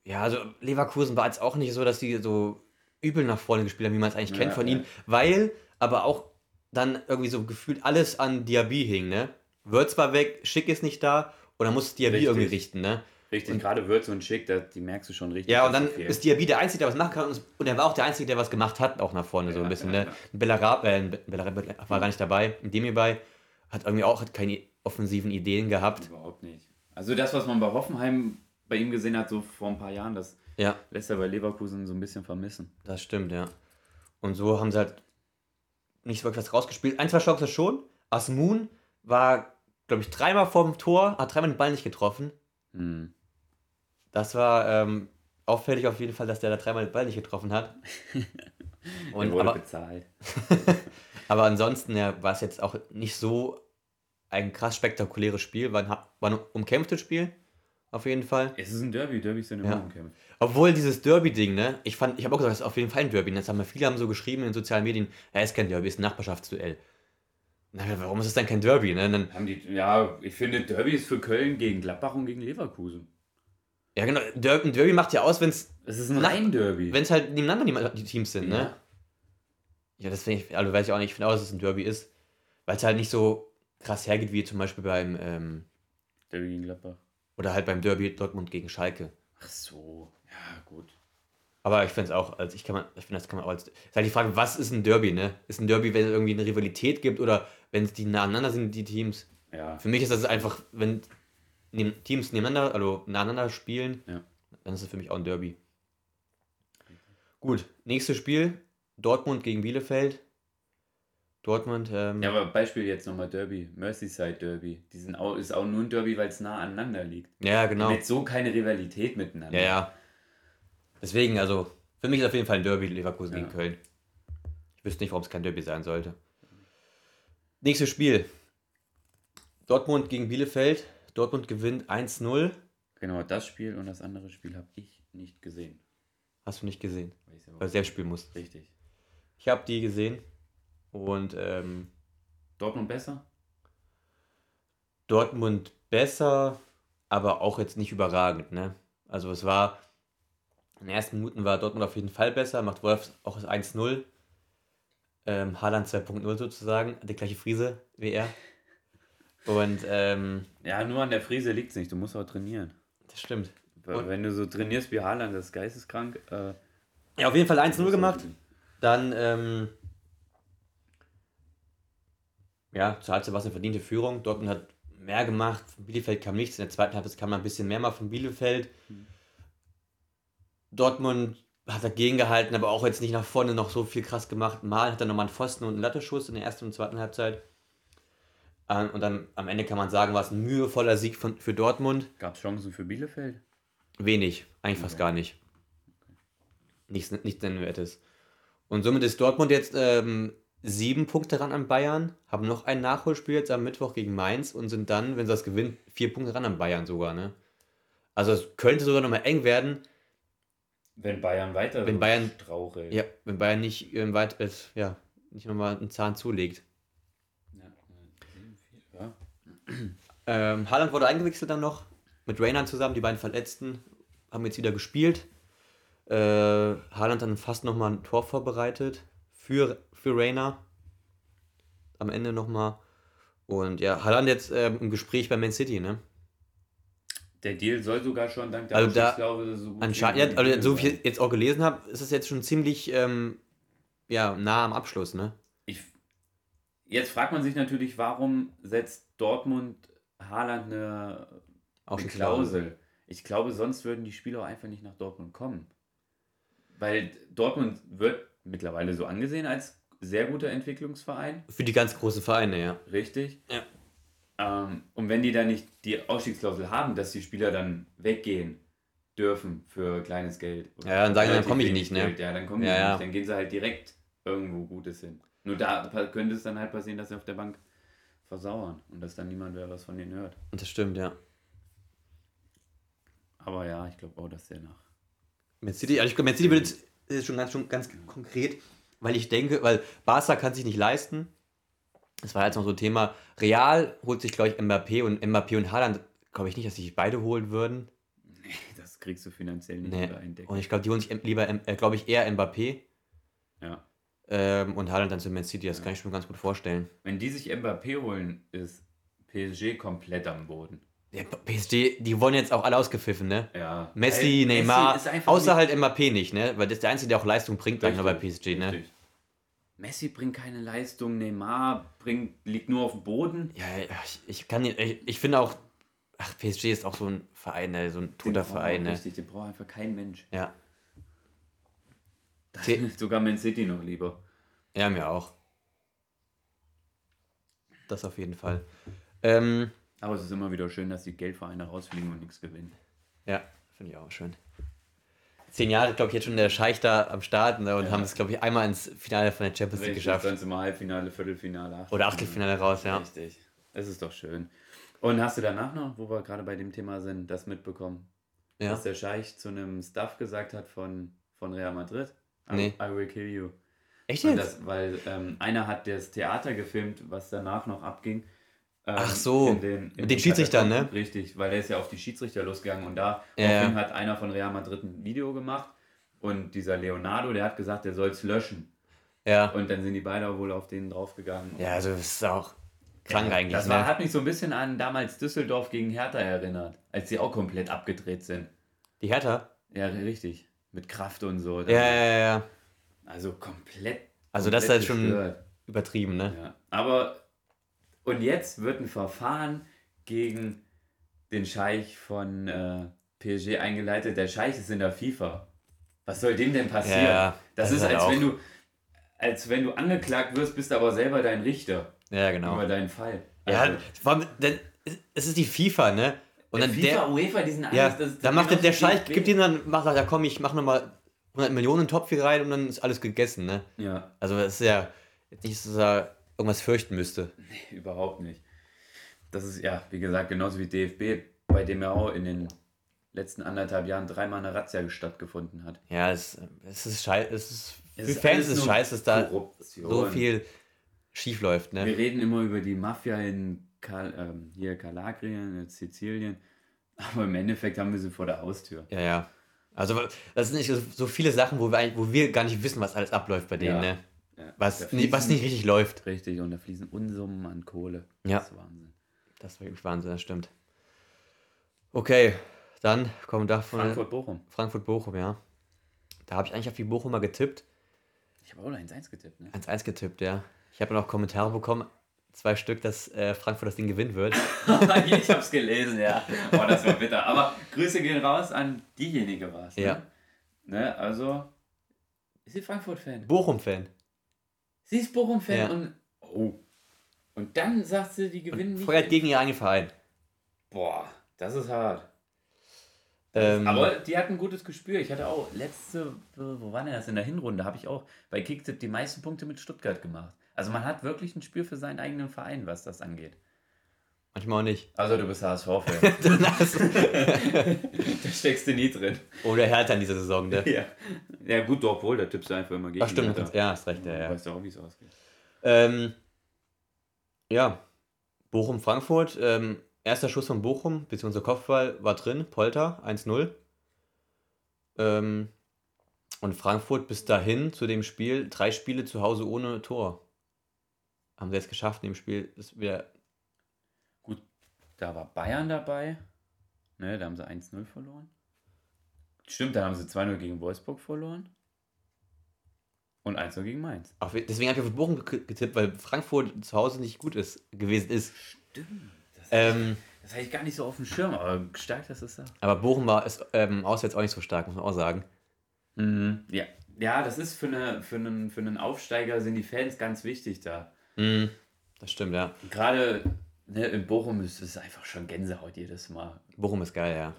ja, also Leverkusen war jetzt auch nicht so, dass die so übel nach vorne gespielt haben, wie man es eigentlich Ja, kennt von ja. ihnen, weil aber auch dann irgendwie so gefühlt alles an Diaby hing, ne? Wirtz war weg, Schick ist nicht da und dann muss Diaby Richtig. irgendwie richten, ne? Richtig, Und- gerade Würz und Schick, da, die merkst du schon richtig. Ja, und dann fehlen. ist Diaby der Einzige, der was machen kann und, er war auch der Einzige, der was gemacht hat, auch nach vorne so ein Ja, bisschen, ja, ne? ja. Bellarab, äh, Bellarab war gar nicht dabei, Demi hat irgendwie auch hat keine offensiven Ideen gehabt. Überhaupt nicht. Also das, was man bei Hoffenheim bei ihm gesehen hat, so vor ein paar Jahren, das Ja, lässt er bei Leverkusen so ein bisschen vermissen. Das stimmt, ja. Und so haben sie halt nicht wirklich was rausgespielt. Ein, zwei Chancen schon. Asmun war, glaube ich, dreimal vorm Tor, hat dreimal den Ball nicht getroffen. Hm. Das war ähm, auffällig auf jeden Fall, dass der da dreimal den Ball nicht getroffen hat. Er Und, wurde aber, bezahlt. aber ansonsten ja, war es jetzt auch nicht so ein krass spektakuläres Spiel. War ein, war ein umkämpftes Spiel, auf jeden Fall. Es ist ein Derby, Derbys sind immer Ja. umkämpft. Obwohl dieses Derby-Ding, ne? Ich fand, ich habe auch gesagt, es ist auf jeden Fall ein Derby. Jetzt haben wir viele haben so geschrieben in den sozialen Medien, ja, es ist kein Derby, es ist ein Nachbarschaftsduell. Warum ist es dann kein Derby, ne? Dann, Haben die, ja, ich finde Derby ist für Köln gegen Gladbach und gegen Leverkusen. ja, genau. Der, ein Derby macht ja aus, wenn es Es ist ein Nach- rein Derby. halt nebeneinander die, die Teams sind, ne? Ja. Ja, das finde ich, also weiß ich auch nicht, ich finde auch, dass es ein Derby ist, weil es halt nicht so krass hergeht wie zum Beispiel beim, ähm, Derby gegen Gladbach. oder halt beim Derby Dortmund gegen Schalke. Ach so, ja gut. Aber ich finde es auch, also ich kann man, ich finde, das kann man auch als. Ist halt die Frage, was ist ein Derby, ne? Ist ein Derby, wenn es irgendwie eine Rivalität gibt oder wenn es die nah aneinander sind, die Teams? Ja, Für mich ist das einfach, wenn Teams nebeneinander, also nacheinander spielen, Ja. dann ist es für mich auch ein Derby. Gut, nächstes Spiel, Dortmund gegen Bielefeld. Dortmund, ähm, ja aber Beispiel jetzt nochmal Derby, Merseyside Derby. Die sind auch, ist auch nur ein Derby, weil es nah aneinander liegt. ja, genau. Mit so keine Rivalität miteinander. Ja, ja. Deswegen, also, für mich ist auf jeden Fall ein Derby Leverkusen Ja. gegen Köln. Ich wüsste nicht, warum es kein Derby sein sollte. Nächstes Spiel. Dortmund gegen Bielefeld. Dortmund gewinnt 1-0. Genau, das Spiel und das andere Spiel habe ich nicht gesehen. Hast du nicht gesehen, Weil weil du selbst spielen musst. Richtig. Ich habe die gesehen. Und ähm, Dortmund besser? Dortmund besser, aber auch jetzt nicht überragend. Ne? Also es war, in den ersten Minuten war Dortmund auf jeden Fall besser, macht Wolf auch das 1-0. Ähm, Haaland 2.0 sozusagen, hat die gleiche Frise wie er. Und ähm, Ja, nur an der Frise liegt es nicht. Du musst auch trainieren. das stimmt. Und- Wenn du so trainierst wie Haaland, das ist geisteskrank. Äh, Ja, auf jeden Fall 1-0 musst du gemacht. Dann, ähm, ja, zur Halbzeit war es eine verdiente Führung. Dortmund hat mehr gemacht, von Bielefeld kam nichts. In der zweiten Halbzeit kam man ein bisschen mehr mal von Bielefeld. Dortmund hat dagegen gehalten, aber auch jetzt nicht nach vorne noch so viel krass gemacht. Mal hat er nochmal einen Pfosten und einen Latteschuss in der ersten und zweiten Halbzeit. Ähm, Und dann am Ende kann man sagen, war es ein mühevoller Sieg von, für Dortmund. Gab es Chancen für Bielefeld? Wenig, eigentlich fast Okay. gar nicht. Nichts, nichts Nennenswertes. Und somit ist Dortmund jetzt ähm, sieben Punkte ran an Bayern, haben noch ein Nachholspiel jetzt am Mittwoch gegen Mainz und sind dann, wenn sie das gewinnen, vier Punkte ran an Bayern sogar. Ne? Also es könnte sogar nochmal eng werden, Wenn Bayern weiter Wenn Bayern- strauchelt. ja, wenn Bayern nicht ähm, weit, äh, ja, nicht nochmal einen Zahn zulegt. Ja, äh, ja. Ähm, Haaland wurde eingewechselt dann noch mit Raynard zusammen, die beiden Verletzten haben jetzt wieder gespielt. Äh, Haaland dann fast nochmal ein Tor vorbereitet für, für Rayner. Am Ende nochmal. Und ja, Haaland jetzt ähm, im Gespräch bei Man City, ne? Der Deal soll sogar schon dank der Also da- so gut Anscheinend, ja, also so wie ich jetzt auch gelesen habe, ist es jetzt schon ziemlich ähm, ja, nah am Abschluss, ne? Ich, jetzt fragt man sich natürlich, warum setzt Dortmund Haaland eine, Auch eine Klausel. Klausel? Ich glaube, sonst würden die Spieler auch einfach nicht nach Dortmund kommen. Weil Dortmund wird mittlerweile so angesehen als sehr guter Entwicklungsverein, Für die ganz großen Vereine, ja. richtig? Ja. Ähm, und wenn die dann nicht die Ausstiegsklausel haben, dass die Spieler dann weggehen dürfen für kleines Geld. Ja, dann sagen sie, dann komme ich nicht, ne? Geld, Ja, dann kommen die Ja, ja. nicht. Dann gehen sie halt direkt irgendwo Gutes hin. Nur da könnte es dann halt passieren, dass sie auf der Bank versauern und dass dann niemand mehr was von denen hört. Und das stimmt, ja. Aber ja, ich glaube auch, dass der nach Man City, also ich glaube, Man City wird jetzt schon ganz, schon ganz konkret, weil ich denke, weil Barca kann sich nicht leisten. Das war jetzt noch so ein Thema. Real holt sich, glaube ich, Mbappé und Mbappé und Haaland, glaube ich nicht, dass sich beide holen würden. Nee, das kriegst du finanziell nicht Nee. Deckel. Und ich glaube, die holen sich lieber, äh, glaube ich, eher Mbappé Ja. ähm, und Haaland dann zu Man City. Das kann ich mir ganz gut vorstellen. Wenn die sich Mbappé holen, ist PSG komplett am Boden. Ja, PSG, die wurden jetzt auch alle ausgepfiffen, ne? Ja. Messi, Ey, Neymar, einfach außer halt Mbappé nicht, ne? Weil das ist der Einzige, der auch Leistung bringt, sag ich mal, bei Richtig, PSG, ne? Messi bringt keine Leistung, Neymar bringt, liegt nur auf dem Boden. Ja, ich, ich kann ich, ich finde auch, ach, PSG ist auch so ein Verein, ne? so ein toter Verein, ne? Richtig, den braucht einfach kein Mensch. Ja. Das ist sogar Man City noch lieber. Ja, mir auch. Das auf jeden Fall. Ähm, Aber es ist immer wieder schön, dass die Geldvereine rausfliegen und nichts gewinnen. ja, finde ich auch schön. Zehn Jahre, glaube ich, jetzt schon der Scheich da am Start ne, und Ja. haben es, glaube ich, einmal ins Finale von der Champions League geschafft. sonst immer Halbfinale, Viertelfinale, Achtelfinale. Oder Achtelfinale raus, ja. Richtig. Es ist doch schön. Und hast du danach noch, wo wir gerade bei dem Thema sind, das mitbekommen? Ja. Dass der Scheich zu einem Staff gesagt hat von, von Real Madrid? I, Nee. I will kill you. Echt jetzt? das, weil ähm, einer hat das Theater gefilmt, was danach noch abging. Ähm, Ach so, in den, in mit den Schiedsrichtern, ne? Richtig, weil der ist ja auf die Schiedsrichter losgegangen und da Ja, ja. hat einer von Real Madrid ein Video gemacht und dieser Leonardo, der hat gesagt, der soll es löschen. ja. Und dann sind die beide wohl auf den draufgegangen. Ja, also das ist auch krank eigentlich, Das ne? war, hat mich so ein bisschen an damals Düsseldorf gegen Hertha erinnert, als sie auch komplett abgedreht sind. Die Hertha? Ja, richtig. Mit Kraft und so. Ja, ja, ja, ja. Also komplett. Also das ist komplett halt schon übertrieben, ne? Ja. Aber und jetzt wird ein Verfahren gegen den Scheich von äh, PSG eingeleitet. Der Scheich ist in der FIFA. Was soll dem denn passieren? Ja, ja. das, Das ist, ist halt als auch- wenn du als wenn du angeklagt wirst, bist aber selber dein Richter Ja, genau. über deinen Fall. Ja, Also, vor allem, denn, es ist die FIFA, ne? Und dann FIFA, der, UEFA, die sind ja, alles, das- das dann macht der, genauso der wie Scheich, gibt ihm dann, macht er, ja komm, ich mach nochmal 100 Millionen Topf hier rein und dann ist alles gegessen, ne? Ja, Also das ist ja jetzt nicht, so, irgendwas fürchten müsste. überhaupt nicht. Das ist ja, wie gesagt, genauso wie DFB, bei dem ja auch in den letzten anderthalb Jahren dreimal eine Razzia stattgefunden hat. Ja, es, es ist scheiße, es ist, Es für ist Fans ist es scheiße, dass da Korruption. so viel schief läuft, ne? Wir reden immer über die Mafia in Kal ähm, hier Kalabrien, in Sizilien, aber im Endeffekt haben wir sie vor der Haustür. Ja, ja. Also das sind nicht so- viele Sachen, wo wir, wo wir gar nicht wissen, was alles abläuft bei denen, Ja. ne? Ja, Was, da nie- was nicht richtig läuft. Richtig, und da fließen Unsummen an Kohle. Ja. Das ist Wahnsinn. Das ist wirklich Wahnsinn, das stimmt. Okay, dann kommen wir davon Frankfurt-Bochum. Frankfurt-Bochum, ja. Da habe ich eigentlich auf die Bochumer getippt. Ich habe auch 1-1 getippt, ne? 1-1 getippt, ja. Ich habe noch Kommentare bekommen, zwei Stück, dass äh, Frankfurt das Ding gewinnen wird. ich hab's gelesen, ja. Oh, das war bitter. Aber Grüße gehen raus an diejenige war's. Ne? Ja. Ne, also, ist sie Frankfurt-Fan? Bochum-Fan. Sie ist Bochum-Fan Ja. und. Oh. Und dann sagt sie, die gewinnen nicht. Feuert gegen ihren eigenen Verein. Boah, das ist hart. Ähm, Aber die hat ein gutes Gespür. Ich hatte auch letzte, wo war denn das? In der Hinrunde habe ich auch bei Kicktipp die meisten Punkte mit Stuttgart gemacht. Also man hat wirklich ein Spür für seinen eigenen Verein, was das angeht. Manchmal auch nicht. Also du bist HSV-Fan. da steckst du nie drin. Oder Hertha in dieser Saison, ne? Ja. ja gut, doch wohl, da tippst du einfach immer gegen. Ach stimmt, Hertha. ja, hast recht, ja, Du ja. weißt ja auch, wie es ausgeht. Ähm, ja, Bochum-Frankfurt. Ähm, erster Schuss von Bochum, beziehungsweise Kopfball war drin, Polter, 1-0. Ähm, und Frankfurt bis dahin zu dem Spiel, drei Spiele zu Hause ohne Tor. Haben sie jetzt geschafft, in dem Spiel ist wieder. Da war Bayern dabei. Ne, da haben sie 1-0 verloren. Stimmt, da haben sie 2-0 gegen Wolfsburg verloren. Und 1-0 gegen Mainz. Auch, deswegen habe ich auf Bochum ge- getippt, weil Frankfurt zu Hause nicht gut ist, gewesen ist. Stimmt. Das, Ähm, das hatte ich gar nicht so auf dem Schirm, aber stark, dass es sagst. aber Bochum war ist, ähm, auswärts auch nicht so stark, muss man auch sagen. Mhm. Ja. ja, das ist für, eine, für, einen, für einen Aufsteiger sind die Fans ganz wichtig da. Mhm, das stimmt, ja. Gerade ne, in Bochum ist es einfach schon Gänsehaut jedes Mal. Bochum ist geil, ja.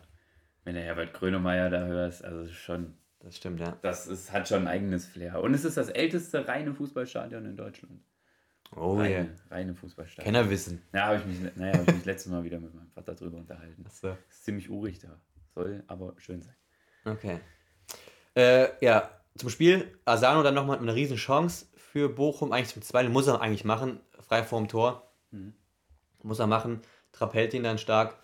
Wenn du Herbert Grönemeyer da hörst, also schon, Das stimmt, ja. das ist, hat schon ein eigenes Flair. Und es ist das älteste reine Fußballstadion in Deutschland. Oh reine, reine Fußballstadion. Kenner wissen. Ja, habe ich mich, naja, hab ich mich letztes Mal wieder mit meinem Vater drüber unterhalten. Achso. Ist ziemlich urig da. Soll aber schön sein. Okay. Äh, ja, zum Spiel. Asano dann nochmal eine riesen Chance für Bochum. Eigentlich zum zweiten muss er eigentlich machen. Frei vorm Tor. Mhm. Muss er machen. Trapp hält ihn dann stark.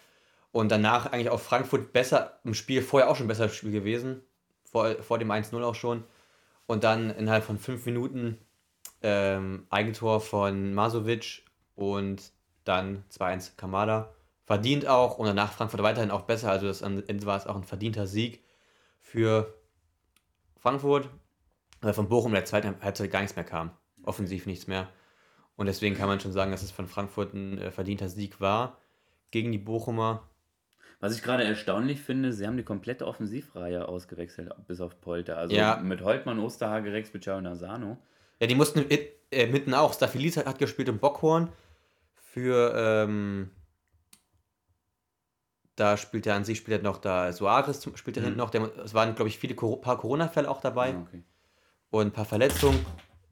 Und danach eigentlich auch Frankfurt besser, im Spiel vorher auch schon besser im Spiel gewesen. Vor, vor dem 1-0 auch schon. Und dann innerhalb von fünf Minuten ähm, Eigentor von Masovic und dann 2-1 Kamada. Verdient auch und danach Frankfurt weiterhin auch besser. Also das am Ende war es auch ein verdienter Sieg für Frankfurt, weil von Bochum in der zweiten Halbzeit gar nichts mehr kam. Offensiv nichts mehr. Und deswegen kann man schon sagen, dass es von Frankfurt ein äh, verdienter Sieg war gegen die Bochumer. Was ich gerade erstaunlich finde, sie haben die komplette Offensivreihe ausgewechselt, bis auf Polter. Also Ja. mit Holtmann, Osterhage, Rex, Bitschau und Asano. Ja, die mussten äh, äh, mitten auch. Staphylis hat, hat gespielt und Bockhorn für. Ähm, da spielt er an sich, spielt er noch da Soares, spielt er Mhm. hinten noch. Der, es waren, glaube ich, viele paar Corona-Fälle auch dabei Ah, okay. und ein paar Verletzungen.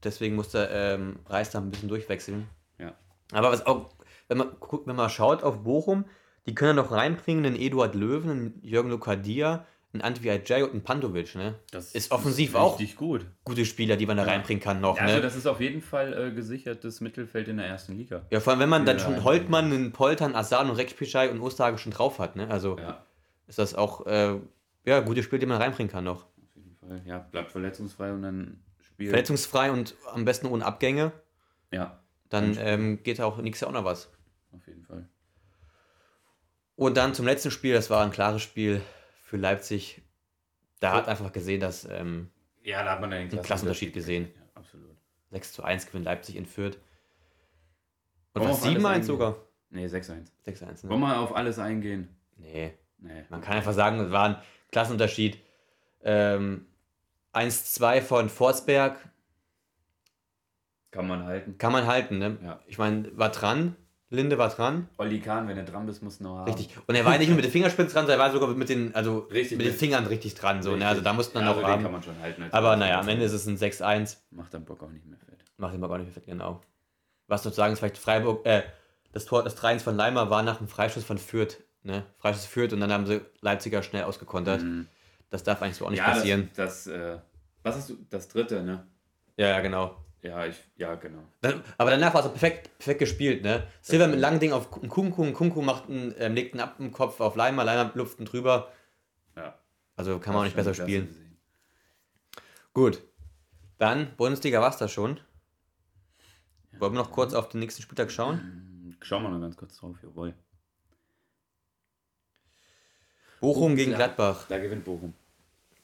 Deswegen musste ähm, Reis da ein bisschen durchwechseln. Ja. Aber was auch, wenn man, wenn man schaut auf Bochum, die können ja noch reinbringen einen Eduard Löwen, einen Jürgen Lokadia, einen Antwi Ajay und einen Pantovic. Ne? Das Ist offensiv auch richtig gut. gute Spieler, die man da Ja. reinbringen kann noch. Ja, ne? also das ist auf jeden Fall äh, gesichertes Mittelfeld in der ersten Liga. Ja, vor allem, wenn man dann schon. Holtmann, einen Poltern, Asan und Rex Pichai und Osterhage schon drauf hat, ne? Also Ja, ist das auch, äh, ja, gute Spiele, die man reinbringen kann noch. auf jeden Fall. Ja, bleibt verletzungsfrei und dann spielt. Verletzungsfrei und am besten ohne Abgänge, Ja, dann ähm, geht auch nächstes Jahr auch noch was. auf jeden Fall. Und dann zum letzten Spiel, das war ein klares Spiel für Leipzig. Da hat einfach gesehen, dass ähm, Ja, da hat man einen Klassenunterschied gesehen. Ja, absolut. 6 zu 1 gewinnt Leipzig in Fürth. Und Wollen was auf alles 7-1 eingehen? sogar? Nee, 6-1. 6-1, Wollen ne? wir auf alles eingehen? Nee. Nee. Man kann einfach sagen, es war ein Klassenunterschied. Ähm, 1-2 von Forsberg Kann man halten. kann man halten. Ne? Ja. Ich meine, war dran. Linde war dran. Olli Kahn, wenn du dran bist, musst du noch haben. Richtig. Und er war nicht nur mit den Fingerspitzen dran, sondern er war sogar mit den, also Richtig mit den Fingern richtig dran. So, ne? Also da musste man ja, noch also den kann haben. man schon halten. Aber naja, am Ende ist es ein 6-1. Macht dann Bock auch nicht mehr fett. Macht den Bock auch nicht mehr fett, genau. Was sozusagen ist vielleicht Freiburg, äh, das Tor, das 3-1 von Leimer war nach einem Freischuss von Fürth. Ne? Freischuss Fürth und dann haben sie Leipziger schnell ausgekontert. Mhm. Das darf eigentlich so auch nicht ja, passieren. Das, das äh, was hast du? Das dritte, ne? Ja, ja, genau. Ja, ich, ja, genau. Dann, aber danach war es auch perfekt, perfekt gespielt, ne? Silver mit einem langen Ding auf Kunku, Kunku macht einen, ähm, legt einen ab im Kopf auf Leimer, Leimer lupft ihn drüber. Ja. Also kann man auch nicht besser spielen. Gut. Dann, Bundesliga war es das schon. Wollen wir noch kurz auf den nächsten Spieltag schauen? Schauen wir noch ganz kurz drauf, jawohl. Bochum gegen. Gladbach. Da gewinnt Bochum.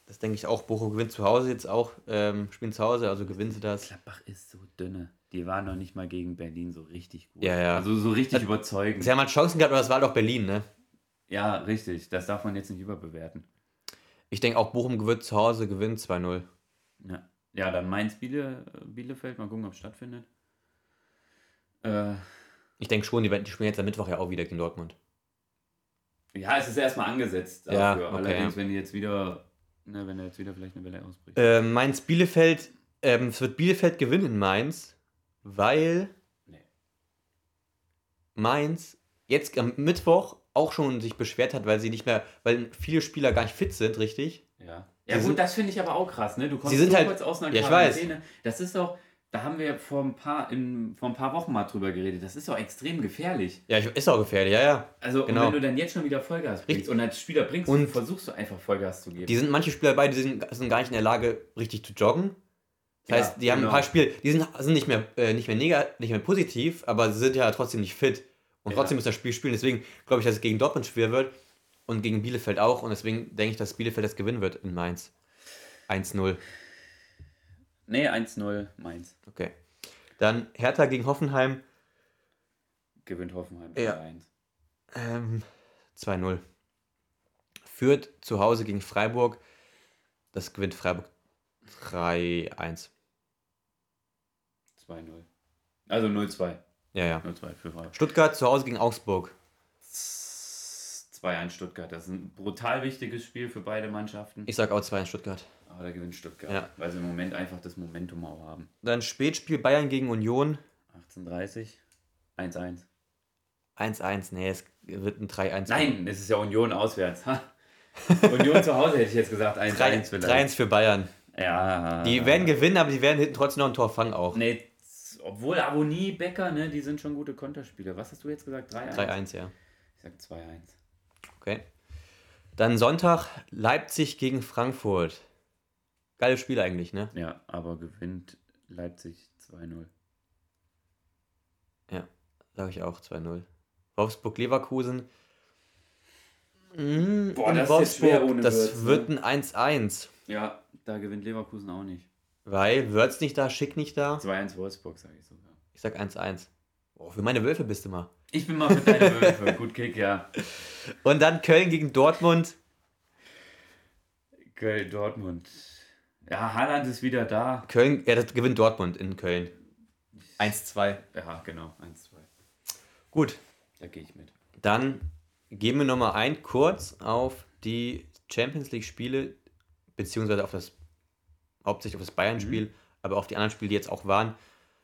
Das denke ich auch. Bochum gewinnt zu Hause jetzt auch. Ähm, spielen zu Hause, also gewinnen sie das. Gladbach ist so dünne. Die waren noch nicht mal gegen Berlin so richtig gut. Ja, ja. Also so richtig überzeugend. Sie haben halt Chancen gehabt, aber das war doch Berlin, ne? Ja, richtig. Das darf man jetzt nicht überbewerten. Ich denke auch, Bochum gewinnt zu Hause, gewinnt 2-0. Ja, ja dann Mainz Biele, Bielefeld. Mal gucken, ob es stattfindet. Äh, Ich denke schon, die, die spielen jetzt am Mittwoch ja auch wieder gegen Dortmund. Ja, es ist erstmal angesetzt Ja, dafür. okay, Allerdings, ja. wenn die jetzt wieder, ne, wenn jetzt wieder vielleicht eine Welle ausbricht. Äh, Mainz-Bielefeld, ähm, es wird Bielefeld gewinnen in Mainz, weil Nee. Mainz jetzt am Mittwoch auch schon sich beschwert hat, weil sie nicht mehr, weil viele Spieler gar nicht fit sind, richtig. Ja, Sie ja gut, sind- das finde ich aber auch krass, ne? Du kommst so halt- kurz aus einer Ja, ich weiß. Quarantäne. Das ist doch, da haben wir vor ein paar, in, vor ein paar Wochen mal drüber geredet. Das ist doch extrem gefährlich. Ja, ist auch gefährlich, ja, ja. Also, und Genau. wenn du dann jetzt schon wieder Vollgas bringst Richtig. und als Spieler bringst Und- und versuchst du einfach Vollgas zu geben. Die sind manche Spieler dabei, die sind, sind gar nicht in der Lage, richtig zu joggen. Das Ja, heißt, die haben genau. ein paar Spiele, die sind, sind nicht, mehr, äh, nicht, mehr neg nicht mehr positiv, aber sie sind ja trotzdem nicht fit. Und Ja. trotzdem muss das Spiel spielen. Deswegen glaube ich, dass es gegen Dortmund schwer wird und gegen Bielefeld auch. Und deswegen denke ich, dass Bielefeld das gewinnen wird in Mainz. 1-0. Nee, 1-0 Mainz. Okay. Dann Hertha gegen Hoffenheim. Gewinnt Hoffenheim Ja. 1 Ähm, 2-0. Führt zu Hause gegen Freiburg. Das gewinnt Freiburg 3-1. 2-0. Also 0-2. Ja, ja. 0-2 für Freiburg. Stuttgart zu Hause gegen Augsburg. 2-1 Stuttgart. Das ist ein brutal wichtiges Spiel für beide Mannschaften. Ich sag auch 2 in Stuttgart. Aber da gewinnt Stuttgart. Ja. Weil sie im Moment einfach das Momentum auch haben. Dann Spätspiel Bayern gegen Union. 18:30. 1-1. 1-1. Nee, es wird ein 3-1. Nein, es ist ja Union auswärts. Ha. Union zu Hause hätte ich jetzt gesagt 1-1 3-1 vielleicht. für Bayern. Ja. Die werden gewinnen, aber die werden hinten trotzdem noch ein Tor fangen auch. Nee, obwohl Aboni, Becker, ne, die sind schon gute Konterspieler. Was hast du jetzt gesagt? 3-1? 3-1, ja. Ich sag 2-1. Okay. Dann Sonntag Leipzig gegen Frankfurt. Geiles Spiel eigentlich, ne? Ja, aber gewinnt Leipzig 2-0. Sag ich auch 2-0. Wolfsburg-Leverkusen. Mm, Boah, das ist jetzt schwer ohne das Wirtz, ne? wird ein 1-1. Ja, da gewinnt Leverkusen auch nicht. Weil Würz nicht da, Schick nicht da. 2-1 Wolfsburg, sage ich sogar. Ich sag 1-1. Oh, für meine Wölfe bist du mal. Ich bin mal für deine Wölfe. Gut Kick, ja. Und dann Köln gegen Dortmund. Köln, Dortmund. Ja, Haaland ist wieder da. Köln, ja, das gewinnt Dortmund in Köln. 1-2. Ja, genau. 1-2. Gut, Da gehe ich mit. dann gehen wir nochmal ein kurz auf die Champions League Spiele, beziehungsweise auf das, hauptsächlich auf das Bayern-Spiel, aber auf die anderen Spiele, die jetzt auch waren.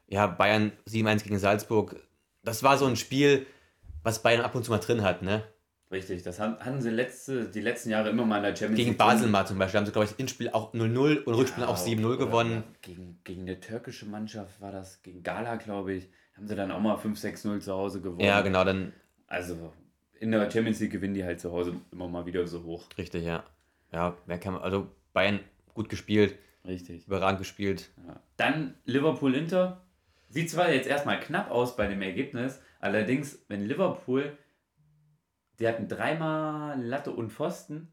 Ja, Bayern 7-1 gegen Salzburg. Das war so ein Spiel, was Bayern ab und zu mal drin hat, ne? Richtig, das haben- hatten sie letzte, die letzten Jahre immer mal in der Champions Gegen League Basel mal zum Beispiel haben sie, glaube ich, Hinspiel auch 0-0 und Rückspiel Ja, auch 7-0 oder- gewonnen. Gegen, gegen eine türkische Mannschaft war das, gegen Gala, glaube ich. Haben sie dann auch mal 5-6-0 zu Hause gewonnen. Ja, genau, dann Also in der Champions League gewinnen die halt zu Hause immer mal wieder so hoch. richtig, ja. Ja, wer kann man, also Bayern gut gespielt, Richtig. überragend gespielt. Ja. Dann Liverpool-Inter. Sieht zwar jetzt erstmal knapp aus bei dem Ergebnis, allerdings, wenn Liverpool, die hatten dreimal Latte und Pfosten.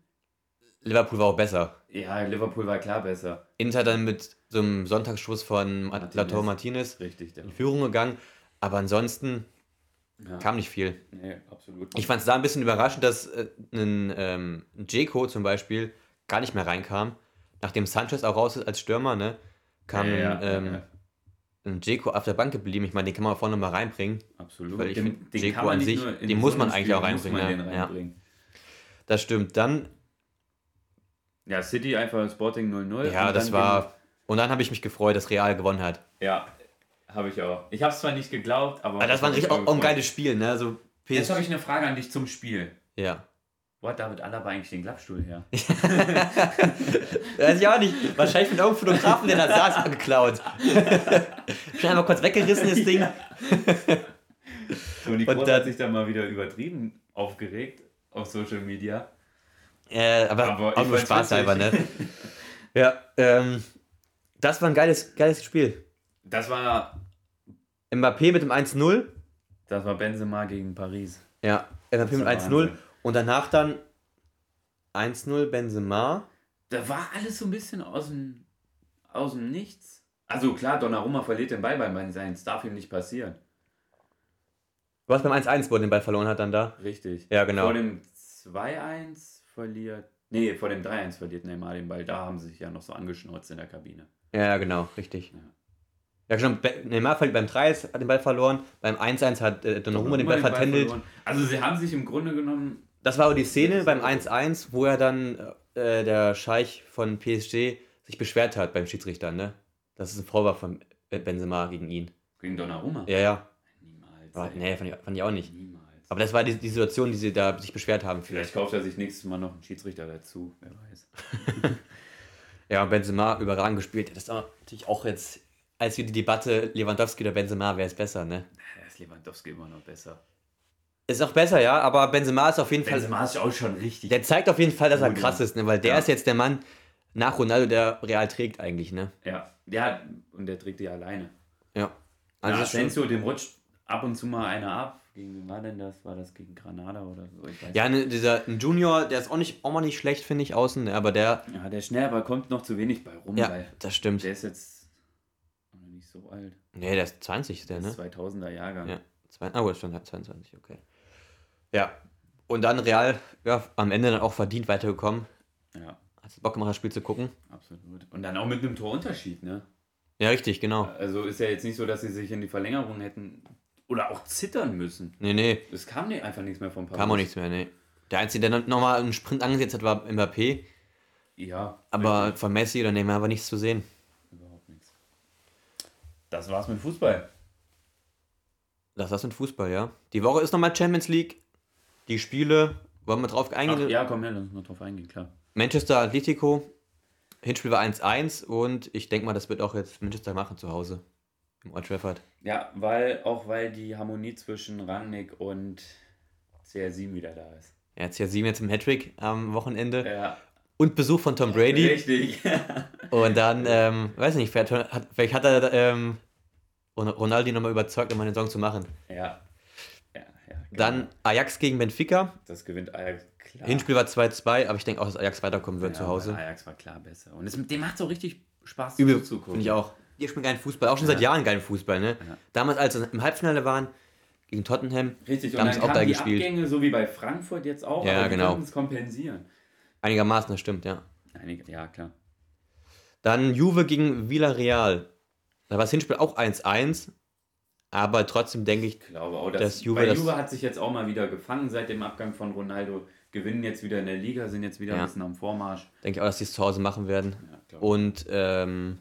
Liverpool war auch besser. Ja, Liverpool war klar besser. Inter dann mit so einem Sonntagsschuss von Martinez. Lautaro Martinez Richtig, in Führung gegangen. Aber ansonsten Ja. kam nicht viel. Nee, absolut. Ich fand es da ein bisschen überraschend, dass äh, ein, ähm, Jeko zum Beispiel gar nicht mehr reinkam. Nachdem Sanchez auch raus ist als Stürmer, ne, kam ja, ja, ähm, Jeko auf der Bank geblieben. Ich meine, den kann man vorne mal reinbringen. absolut. weil ich Den- man an sich, den muss so man einem eigentlich auch muss reinbringen, man ja. den Ja. reinbringen. Das stimmt. Dann, Ja, City einfach Sporting 0-0. ja, das war. Und dann habe ich mich gefreut, dass Real gewonnen hat. Ja, habe ich auch. Ich habe es zwar nicht geglaubt, aber. Aber das war ein, richtig, auch, auch ein geiles Spiel, ne? Also Jetzt habe ich eine Frage an dich zum Spiel. Ja. Wo hat David Alaba eigentlich den Klappstuhl her? Weiß ich auch nicht. Wahrscheinlich von irgendeinem Fotografen, der da saß, geklaut. Schnell mal kurz weggerissen, das Ding. Toni Und Kroos hat sich da mal wieder übertrieben aufgeregt auf Social Media. Äh, aber, Aber auch nur Spaß halber, ne? Ja, ähm, das war ein geiles, geiles Spiel. Das war, Mbappé mit dem 1-0. das war Benzema gegen Paris. Ja, Mbappé Das mit ist 1-0. Und danach dann 1-0 Benzema. Da war alles so ein bisschen aus dem, aus dem Nichts. Also klar, Donnarumma verliert den Ball beim 1-1. Darf ihm nicht passieren. Was beim 1-1, wo er den Ball verloren hat dann da. Richtig. Ja, genau. Vor dem 2-1 verliert. Nee, vor dem 3-1 verliert Neymar den Ball. Da haben sie sich ja noch so angeschnauzt in der Kabine. Ja, genau, richtig. Ja. Ja, genau. Neymar verliert beim 3 hat den Ball verloren. Beim 1-1 hat äh, Donnarumma den Ball vertändelt. Also sie haben sich im Grunde genommen. Das war auch die Szene beim 1-1, wo er dann äh, der Scheich von PSG sich beschwert hat beim Schiedsrichter, ne? Das ist ein Vorwurf von äh, Benzema gegen ihn. Gegen Donnarumma? Ja, ja. Niemals. Aber, nee, fand ich, fand ich auch nicht. Niemals. Aber das war die, die Situation, die sie da sich beschwert haben. Vielleicht kauft er sich nächstes Mal noch einen Schiedsrichter dazu. Wer weiß. Ja, Benzema überragend gespielt. Das ist aber natürlich auch jetzt, als wir die Debatte Lewandowski oder Benzema, wer ist besser, ne? Da ist Lewandowski immer noch besser. Ist auch besser, ja, aber Benzema ist auf jeden Fall. Benzema ist auch schon richtig. Der zeigt auf jeden Fall, dass er krass ist, ne? Weil der Ja. ist jetzt der Mann nach Ronaldo, der Real trägt eigentlich, ne? Ja, ja, und der trägt die alleine. Ja. Also ja, Asensio, dem rutscht ab und zu mal einer ab. Gegen wen war denn das? War das gegen Granada oder so? Ich weiß ja, ne, dieser ein Junior, der ist auch nicht auch mal nicht schlecht, finde ich, außen, ne? aber der. Ja, der schnell, aber kommt noch zu wenig bei rum, ja, weil das stimmt. der ist jetzt noch nicht so alt. Nee, der ist 20, ist der, Der ne? ist 2000er Jahrgang. Ja. Zwei, oh, ist schon 22, okay. Ja. Und dann Real, ja, am Ende dann auch verdient weitergekommen. ja, Hat Bock gemacht, das Spiel zu gucken? absolut. Und dann auch mit einem Torunterschied, ne? Ja, richtig, genau. Also ist ja jetzt nicht so, dass sie sich in die Verlängerung hätten oder auch zittern müssen. Nee, nee, Es kam einfach nichts mehr vom Paris. kam auch nichts mehr, nee. Der Einzige, der nochmal einen Sprint angesetzt hat, war Mbappé. Ja, Aber von Messi oder Neymar war nichts zu sehen. überhaupt nichts. Das war's mit Fußball. Das ist ein Fußball, ja. Die Woche ist nochmal Champions League. Die Spiele Wollen wir drauf eingehen? Ach, ja, komm her, lass uns mal drauf eingehen, klar. Manchester Atletico, Hinspiel war 1-1 und ich denke mal, das wird auch jetzt Manchester machen zu Hause im Old Trafford. Ja, weil auch weil die Harmonie zwischen Rangnick und CR7 wieder da ist. Hat CR7 jetzt im Hattrick am Wochenende Ja, und Besuch von Tom Brady. richtig. Und dann, ähm, weiß nicht, vielleicht hat, vielleicht hat er ähm, Ronaldo nochmal überzeugt, um eine Saison zu machen. ja. Ja. genau. Dann Ajax gegen Benfica. Das gewinnt Ajax klar. Hinspiel war 2-2, aber ich denke auch, dass Ajax weiterkommen wird ja, zu Hause. Ajax war klar besser. Und es, dem macht so richtig Spaß Übel, zuzugucken. finde ich auch. Die spielen geilen Fußball, auch schon seit Ja. Jahren geilen Fußball, ne? Ja. Damals, als sie im Halbfinale waren, gegen Tottenham, Richtig, da und haben dann sie auch geil die gespielt. Abgänge, so wie bei Frankfurt jetzt auch, Ja, aber genau. es kompensieren. Einigermaßen, das stimmt, ja. Einige, ja, klar. Dann Juve gegen Villarreal. Da war das Hinspiel auch 1-1, aber trotzdem denke ich, Ich glaube auch, dass Das Juve, das- Juve hat sich jetzt auch mal wieder gefangen seit dem Abgang von Ronaldo. Gewinnen jetzt wieder in der Liga, sind jetzt wieder Ja. ein bisschen am Vormarsch. denke ich auch, dass sie es zu Hause machen werden. Ja. Und ähm,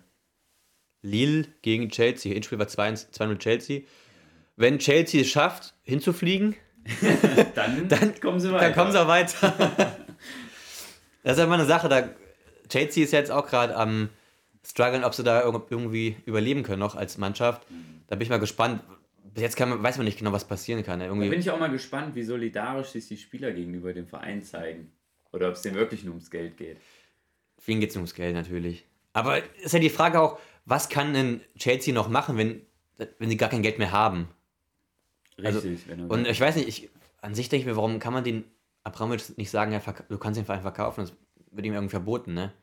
Lille gegen Chelsea. Hinspiel war 2-1 2-0 Chelsea. Wenn Chelsea es schafft, hinzufliegen, dann, dann- kommen sie weiter. dann kommen sie auch weiter. das ist ja mal eine Sache. Da, Chelsea ist jetzt auch gerade am struggeln, ob sie da irg- irgendwie überleben können noch als Mannschaft. Da bin ich mal gespannt. Bis jetzt kann man, weiß man nicht genau, was passieren kann. Da Irgendwie, bin ich auch mal gespannt, wie solidarisch sich die Spieler gegenüber dem Verein zeigen. Oder ob es denen wirklich nur ums Geld geht. Vielen geht es ums Geld natürlich. Aber ist ja die Frage auch, was kann denn Chelsea noch machen, wenn, wenn sie gar kein Geld mehr haben? Also, Richtig. wenn du Und ich weiß nicht, ich, an sich denke ich mir, warum kann man den Abramovic nicht sagen, ja, du kannst den Verein verkaufen? Das wird ihm irgendwie verboten, ne?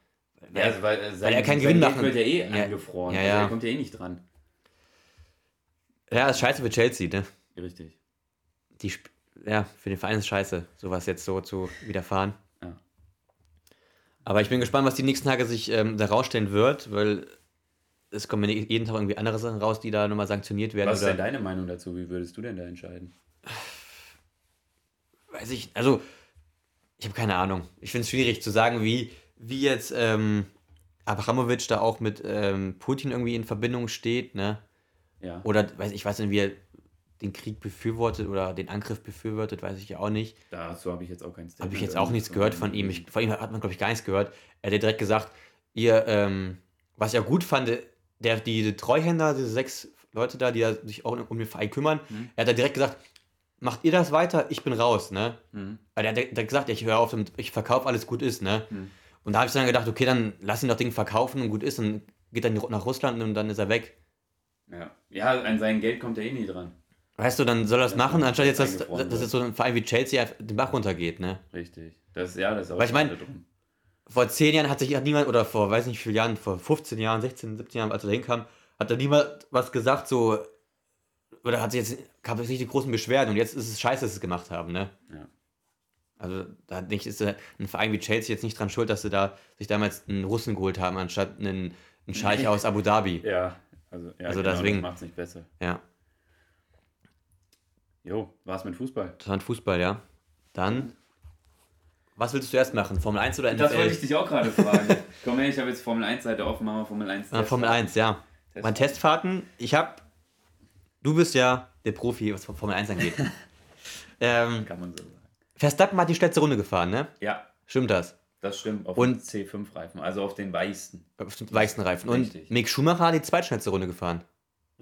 Ja, also weil, äh, sein, er keinen sein Gewinn machen- wird ja eh Ja. eingefroren. Ja, Also ja. er kommt ja eh nicht dran. Ja, ist scheiße für Chelsea, ne? Richtig. Die, ja, für den Verein ist scheiße, sowas jetzt so zu widerfahren. Ja. Aber ich bin gespannt, was die nächsten Tage sich ähm, da rausstellen wird, weil es kommen ja jeden Tag irgendwie andere Sachen raus, die da nochmal sanktioniert werden. Was ist denn deine Meinung dazu? Wie würdest du denn da entscheiden? weiß ich, also ich habe keine Ahnung. Ich finde es schwierig zu sagen, wie, wie jetzt ähm, Abramovic da auch mit ähm, Putin irgendwie in Verbindung steht, ne? Ja. Oder weiß ich weiß nicht, wie er den Krieg befürwortet oder den Angriff befürwortet, weiß ich ja auch nicht. Dazu habe ich jetzt auch kein Statement. Habe ich jetzt auch nichts gehört von ihm. Ich, von ihm hat man, glaube ich, gar nichts gehört. Er hat ja direkt gesagt, ihr, ähm, was ich auch gut fand, der, diese Treuhänder, diese sechs Leute da, die da sich auch um den Verein kümmern, Mhm. er hat da direkt gesagt, macht ihr das weiter, ich bin raus, ne? Mhm. Der hat direkt gesagt, ich höre auf, ich verkaufe, alles gut ist, ne? Mhm. Und da habe ich dann gedacht, okay, dann lass ihn doch Ding verkaufen und gut ist und geht dann nach Russland und dann ist er weg. Ja. ja, an sein Geld kommt er eh nie dran. Weißt du, dann soll er das machen, anstatt jetzt, dass, dass jetzt so ein Verein wie Chelsea den Bach runtergeht, ne? Richtig. Das, ja, das ist auch Weil ich mein- schade drum. Vor zehn Jahren hat sich hat niemand, oder vor weiß nicht wie vielen Jahren, vor 15 Jahren, 16, 17 Jahren, als er da hinkam, hat da niemand was gesagt, so, oder hat sich jetzt, gab es nicht die großen Beschwerden und jetzt ist es scheiße, dass sie es gemacht haben, ne? Ja. Also da denke ich, ist ein Verein wie Chelsea jetzt nicht dran schuld, dass sie da sich damals einen Russen geholt haben, anstatt einen, einen Scheich aus Abu Dhabi. Ja, also, ja, Also genau, deswegen- das macht es nicht besser. Ja, Jo, war's mit Fußball? das war ein Fußball, ja. Dann, was willst du zuerst machen? Formel 1 oder NFL? Das wollte ich dich auch gerade fragen. Komm her, ich habe jetzt Formel 1 Seite offen, machen wir Formel 1. Ah, Formel 1, ja. Testfahrten. Meine Testfahrten, ich habe, du bist ja der Profi, was Formel 1 angeht. ähm, Kann man so. Verstappen hat die schnellste Runde gefahren, ne? Ja, Stimmt das? das stimmt. Auf Und- den C5-Reifen, also auf den weichsten. Auf den weichsten Reifen. Und Richtig. Mick Schumacher hat die zweitschnellste Runde gefahren.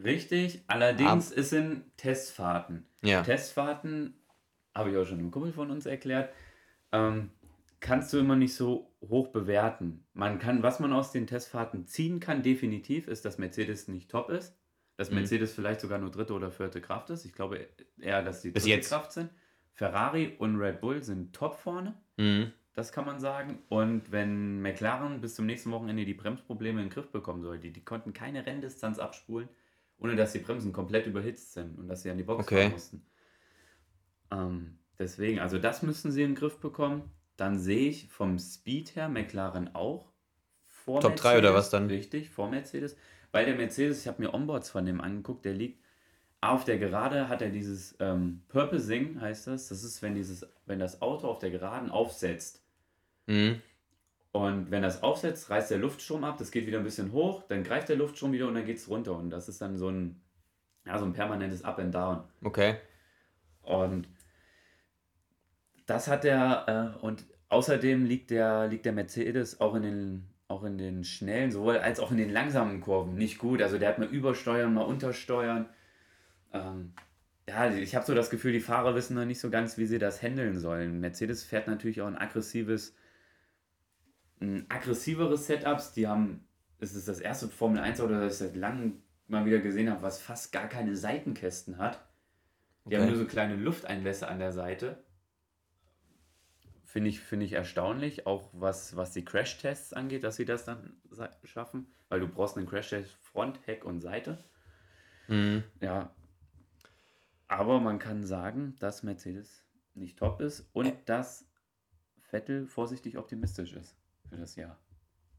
Richtig, allerdings ist in Testfahrten. Ja. Testfahrten, habe ich auch schon einem Kumpel von uns erklärt, ähm, kannst du immer nicht so hoch bewerten. Man kann, was man aus den Testfahrten ziehen kann, definitiv, ist, dass Mercedes nicht top ist. Dass Mhm. Mercedes vielleicht sogar nur dritte oder vierte Kraft ist. Ich glaube eher, dass die dritte jetzt. Kraft sind. Ferrari und Red Bull sind top vorne. Mhm. Das kann man sagen. Und wenn McLaren bis zum nächsten Wochenende die Bremsprobleme in den Griff bekommen soll, die, konnten keine Renndistanz abspulen, ohne dass die Bremsen komplett überhitzt sind und dass sie an die Box Okay. fahren mussten. Ähm, deswegen, also das müssen sie in den Griff bekommen. Dann sehe ich vom Speed her McLaren auch vor Top drei oder was dann? Richtig, vor Mercedes. Weil der Mercedes, ich habe mir Onboards von dem angeguckt, der liegt auf der Gerade, hat er dieses ähm, Purposing, heißt das. Das ist, wenn, dieses, wenn das Auto auf der Geraden aufsetzt. Mhm. Und wenn das aufsetzt, reißt der Luftstrom ab, das geht wieder ein bisschen hoch, dann greift der Luftstrom wieder und dann geht es runter. Und das ist dann so ein, ja, so ein permanentes Up and Down. Okay. Und Das hat er, äh, und außerdem liegt der, liegt der Mercedes auch in den auch in den schnellen, sowohl als auch in den langsamen Kurven nicht gut. Also der hat mal übersteuern, mal untersteuern. Ähm, ja, ich habe so das Gefühl, die Fahrer wissen noch nicht so ganz, wie sie das handeln sollen. Mercedes fährt natürlich auch ein aggressives, ein aggressiveres Setups. Die haben, es ist das erste Formel 1 oder das ich seit langem mal wieder gesehen habe, was fast gar keine Seitenkästen hat. Die okay. haben nur so kleine Lufteinlässe an der Seite. Finde ich, find ich erstaunlich, auch was, was die Crash-Tests angeht, dass sie das dann schaffen, weil du brauchst einen Crash-Test Front, Heck und Seite. Mhm. Ja. Aber man kann sagen, dass Mercedes nicht top ist und dass Vettel vorsichtig optimistisch ist für das Jahr.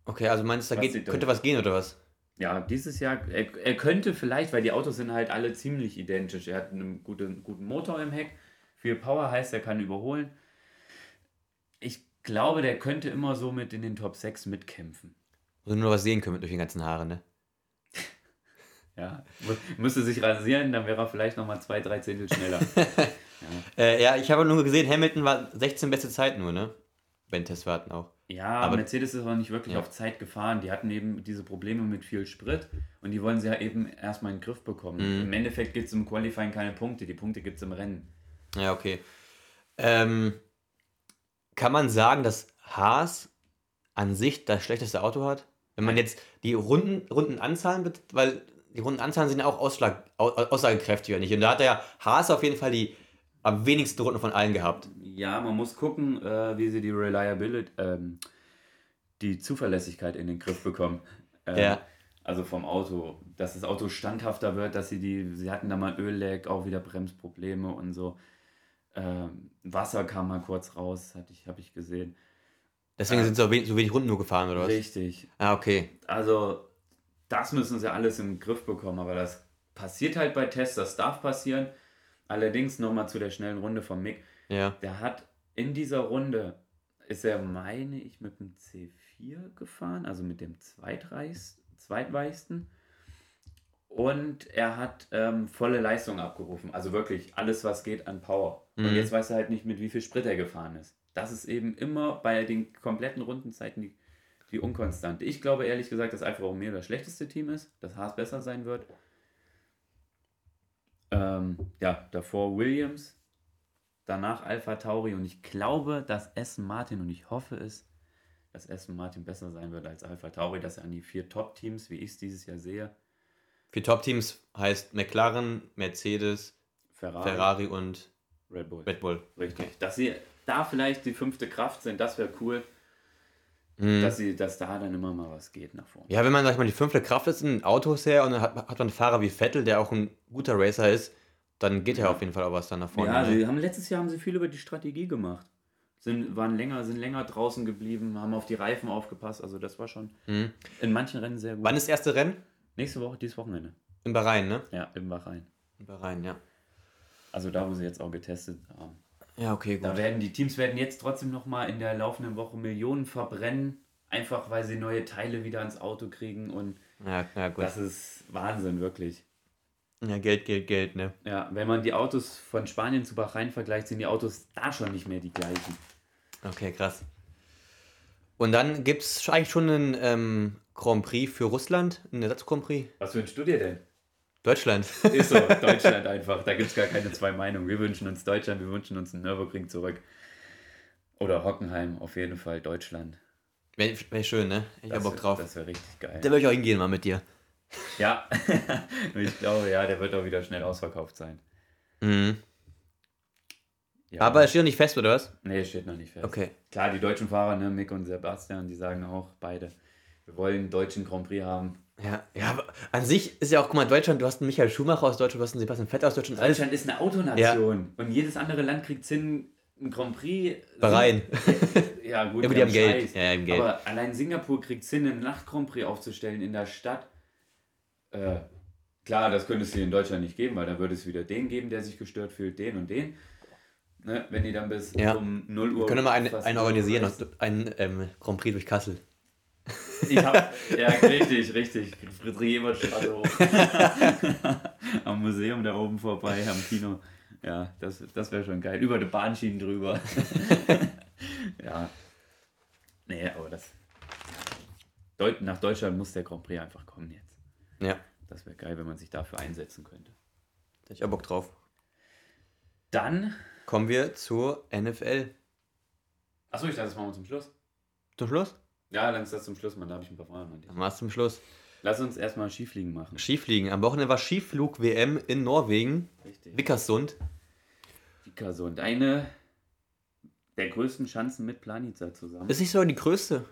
Okay, also meinst du, da geht, könnte was gehen oder was? Ja, dieses Jahr, er, er könnte vielleicht, weil die Autos sind halt alle ziemlich identisch. Er hat einen guten, guten Motor im Heck, viel Power heißt, er kann überholen ich glaube, der könnte immer so mit in den Top 6 mitkämpfen. Also nur was sehen können durch die ganzen Haare, ne? Ja, müsste sich rasieren, dann wäre er vielleicht nochmal zwei, drei Zehntel schneller. ja. Äh, ja, ich habe nur gesehen, Hamilton war 16 beste Zeit nur, ne? Wenn Testfahrten auch. Ja, aber Mercedes ist auch nicht wirklich ja. auf Zeit gefahren. Die hatten eben diese Probleme mit viel Sprit und die wollen sie ja eben erstmal in den Griff bekommen. Mhm. Im Endeffekt gibt es im Qualifying keine Punkte, die Punkte gibt es im Rennen. Ja, okay. Ähm, kann man sagen, dass Haas an sich das schlechteste Auto hat? Wenn man jetzt die Runden, Rundenanzahlen, weil die Rundenanzahlen sind ja auch Ausschlag, aussagekräftiger nicht. Und da hat der Haas auf jeden Fall die am wenigsten Runden von allen gehabt. Ja, man muss gucken, äh, wie sie die Reliability, ähm, die Zuverlässigkeit in den Griff bekommen. Ähm, ja. Also vom Auto, dass das Auto standhafter wird, dass sie die, sie hatten da mal Ölleck, auch wieder Bremsprobleme und so. Ähm, Wasser kam mal kurz raus, hatte ich, habe ich gesehen. Deswegen äh, sind so wenig, so wenig Runden nur gefahren, oder was? Richtig. Ah, okay. Also, das müssen sie alles im Griff bekommen, aber das passiert halt bei Tests, das darf passieren. Allerdings nochmal zu der schnellen Runde von Mick. Ja. Der hat in dieser Runde, ist er, meine ich, mit dem C4 gefahren, also mit dem zweitweichsten. Und er hat ähm, volle Leistung abgerufen. Also wirklich alles, was geht an Power. Mhm. Und jetzt weiß er halt nicht, mit wie viel Sprit er gefahren ist. Das ist eben immer bei den kompletten Rundenzeiten die, die Unkonstante. Ich glaube ehrlich gesagt, dass Alfa Romeo das schlechteste Team ist, dass Haas besser sein wird. Ähm, ja, davor Williams, danach Alpha Tauri und ich glaube, dass Aston Martin und ich hoffe es, dass Aston Martin besser sein wird als Alpha Tauri, dass er an die vier Top-Teams, wie ich es dieses Jahr sehe, für Top-Teams heißt McLaren, Mercedes, Ferrari, Ferrari und Red Bull. Red Bull. Richtig. Dass sie da vielleicht die fünfte Kraft sind, das wäre cool. Mhm. Dass, sie, dass da dann immer mal was geht nach vorne. Ja, wenn man, sag ich mal, die fünfte Kraft ist in Autos her und dann hat, hat man einen Fahrer wie Vettel, der auch ein guter Racer ist, dann geht ja auf jeden Fall auch was dann nach vorne. Ja, sie haben, letztes Jahr haben sie viel über die Strategie gemacht. Sind, waren länger, sind länger draußen geblieben, haben auf die Reifen aufgepasst. Also das war schon mhm. in manchen Rennen sehr gut. Wann ist das erste Rennen? Nächste Woche, dieses Wochenende. In Bahrain, ne? Ja, in Bahrain. In Bahrain, ja. Also da, wo sie jetzt auch getestet haben. Ja, okay, gut. Da werden die Teams werden jetzt trotzdem nochmal in der laufenden Woche Millionen verbrennen, einfach weil sie neue Teile wieder ins Auto kriegen und ja, ja, gut. das ist Wahnsinn, wirklich. Ja, Geld, Geld, Geld, ne? Ja, wenn man die Autos von Spanien zu Bahrain vergleicht, sind die Autos da schon nicht mehr die gleichen. Okay, krass. Und dann gibt es eigentlich schon einen ähm, Grand Prix für Russland, einen Ersatz-Grand Prix. Was wünschst du dir denn? Deutschland. Ist so, Deutschland einfach. Da gibt es gar keine zwei Meinungen. Wir wünschen uns Deutschland, wir wünschen uns einen Nürburgring zurück. Oder Hockenheim, auf jeden Fall Deutschland. Wäre wär schön, ne? Ich habe Bock drauf. Das wäre richtig geil. Da würde ich auch hingehen mal mit dir. Ja, ich glaube, ja, der wird auch wieder schnell ausverkauft sein. Mhm. Ja. Aber es steht noch nicht fest, oder was? Nee, es steht noch nicht fest. Okay. Klar, die deutschen Fahrer, ne, Mick und Sebastian, die sagen auch beide, wir wollen einen deutschen Grand Prix haben. Ja, ja, aber an sich ist ja auch, guck mal, Deutschland, du hast einen Michael Schumacher aus Deutschland, du hast einen Sebastian Vettel aus Deutschland. Deutschland alles. ist eine Autonation ja. und jedes andere Land kriegt hin, einen Grand Prix. Bahrain. ja, gut, ja, gut die haben Geld. Ja, haben Geld. Aber allein Singapur kriegt hin, einen Nacht-Grand Prix aufzustellen in der Stadt. Äh, klar, das könnte es hier in Deutschland nicht geben, weil da würde es wieder den geben, der sich gestört fühlt, den und den. Ne, wenn die dann bis ja. um 0 Uhr. Wir können mal einen, einen organisieren, einen ähm, Grand Prix durch Kassel. Ich hab, ja, richtig, richtig. Friedrich-Ebert-Straße hoch. am Museum da oben vorbei, am Kino. Ja, das, das wäre schon geil. Über die Bahnschienen drüber. ja. Nee, aber das. Deut nach Deutschland muss der Grand Prix einfach kommen jetzt. Ja, Das wäre geil, wenn man sich dafür einsetzen könnte. hätte ich auch Bock drauf. Dann. Kommen wir zur NFL. Achso, ich dachte, das machen wir zum Schluss. Zum Schluss? Ja, dann ist das zum Schluss, man. Da habe ich ein paar Fragen an dich. Dann zum Schluss. Lass uns erstmal Skifliegen machen. Skifliegen. Am Wochenende war Skiflug-WM in Norwegen. Richtig. Vickersund. Vikersund. Eine der größten Schanzen mit Planica zusammen. Ist nicht sogar die größte.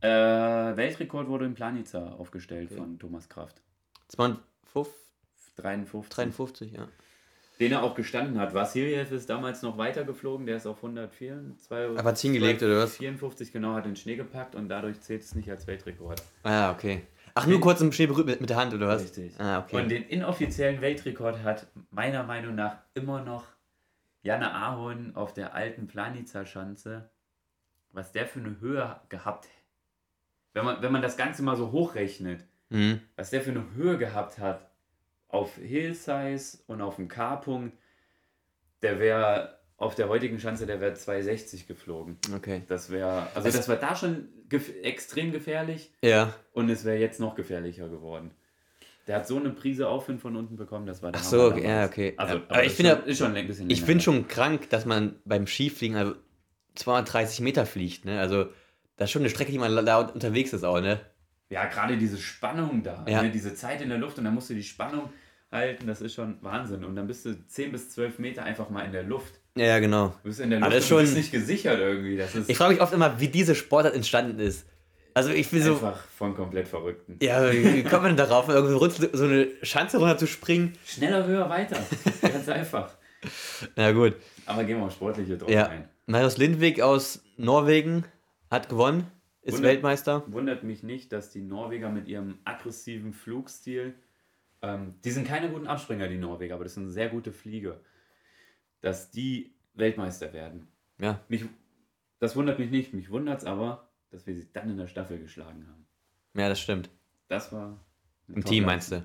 Äh, Weltrekord wurde in Planica aufgestellt von Thomas Kraft. 52, 53. 53, ja. Den er auch gestanden hat. Vassiljev ist damals noch weitergeflogen, der ist auf 104. zwei- Aber ziehen gelegt, oder was? 54 genau, hat den Schnee gepackt und dadurch zählt es nicht als Weltrekord. Ah, okay. Ach, nur kurz im Schnee berührt mit, mit der Hand, oder was? Richtig. Ah, okay. Und den inoffiziellen Weltrekord hat meiner Meinung nach immer noch Janne Ahorn auf der alten Planica-Schanze. Was der für eine Höhe gehabt wenn man, wenn man das Ganze mal so hochrechnet, Mhm. was der für eine Höhe gehabt hat auf Hill-Size und auf dem K-Punkt, der wäre auf der heutigen Schanze, der wäre 260 geflogen. Okay. Das wäre, also das war da schon gef extrem gefährlich Ja. und es wäre jetzt noch gefährlicher geworden. Der hat so eine Prise Aufwind von unten bekommen, das war der Ach so, okay, ja, okay. Also, Aber aber ich finde ist schon ein bisschen Ich finde schon krank, dass man beim Skifliegen also 230 Meter fliegt, ne? Also, das ist schon eine Strecke, die man laut unterwegs ist auch, ne? Ja, gerade diese Spannung da, Ja. ne? diese Zeit in der Luft und dann musst du die Spannung halten, das ist schon Wahnsinn. Und dann bist du 10 bis 12 Meter einfach mal in der Luft. Ja, ja, genau. Du bist in der Aber Luft das und ist bist schon- nicht gesichert irgendwie. Das ist Ich frage mich oft immer, wie diese Sportart entstanden ist. Also, ich bin so. einfach von komplett Verrückten. Ja, wie kommt man denn darauf, irgendwie so eine Schanze runter zu springen? Schneller, höher, weiter. Ganz einfach. Na gut. Aber gehen wir auf Sportliche drauf Ja. ein. Marius Lindwig aus Norwegen hat gewonnen, ist Wunder- Weltmeister. Wundert mich nicht, dass die Norweger mit ihrem aggressiven Flugstil, ähm, die sind keine guten Abspringer, die Norweger, aber das sind sehr gute Flieger, dass die Weltmeister werden. Ja, Mich, das wundert mich nicht, mich wundert es aber, dass wir sie dann in der Staffel geschlagen haben. ja, das stimmt. Das war Im Team meinst du?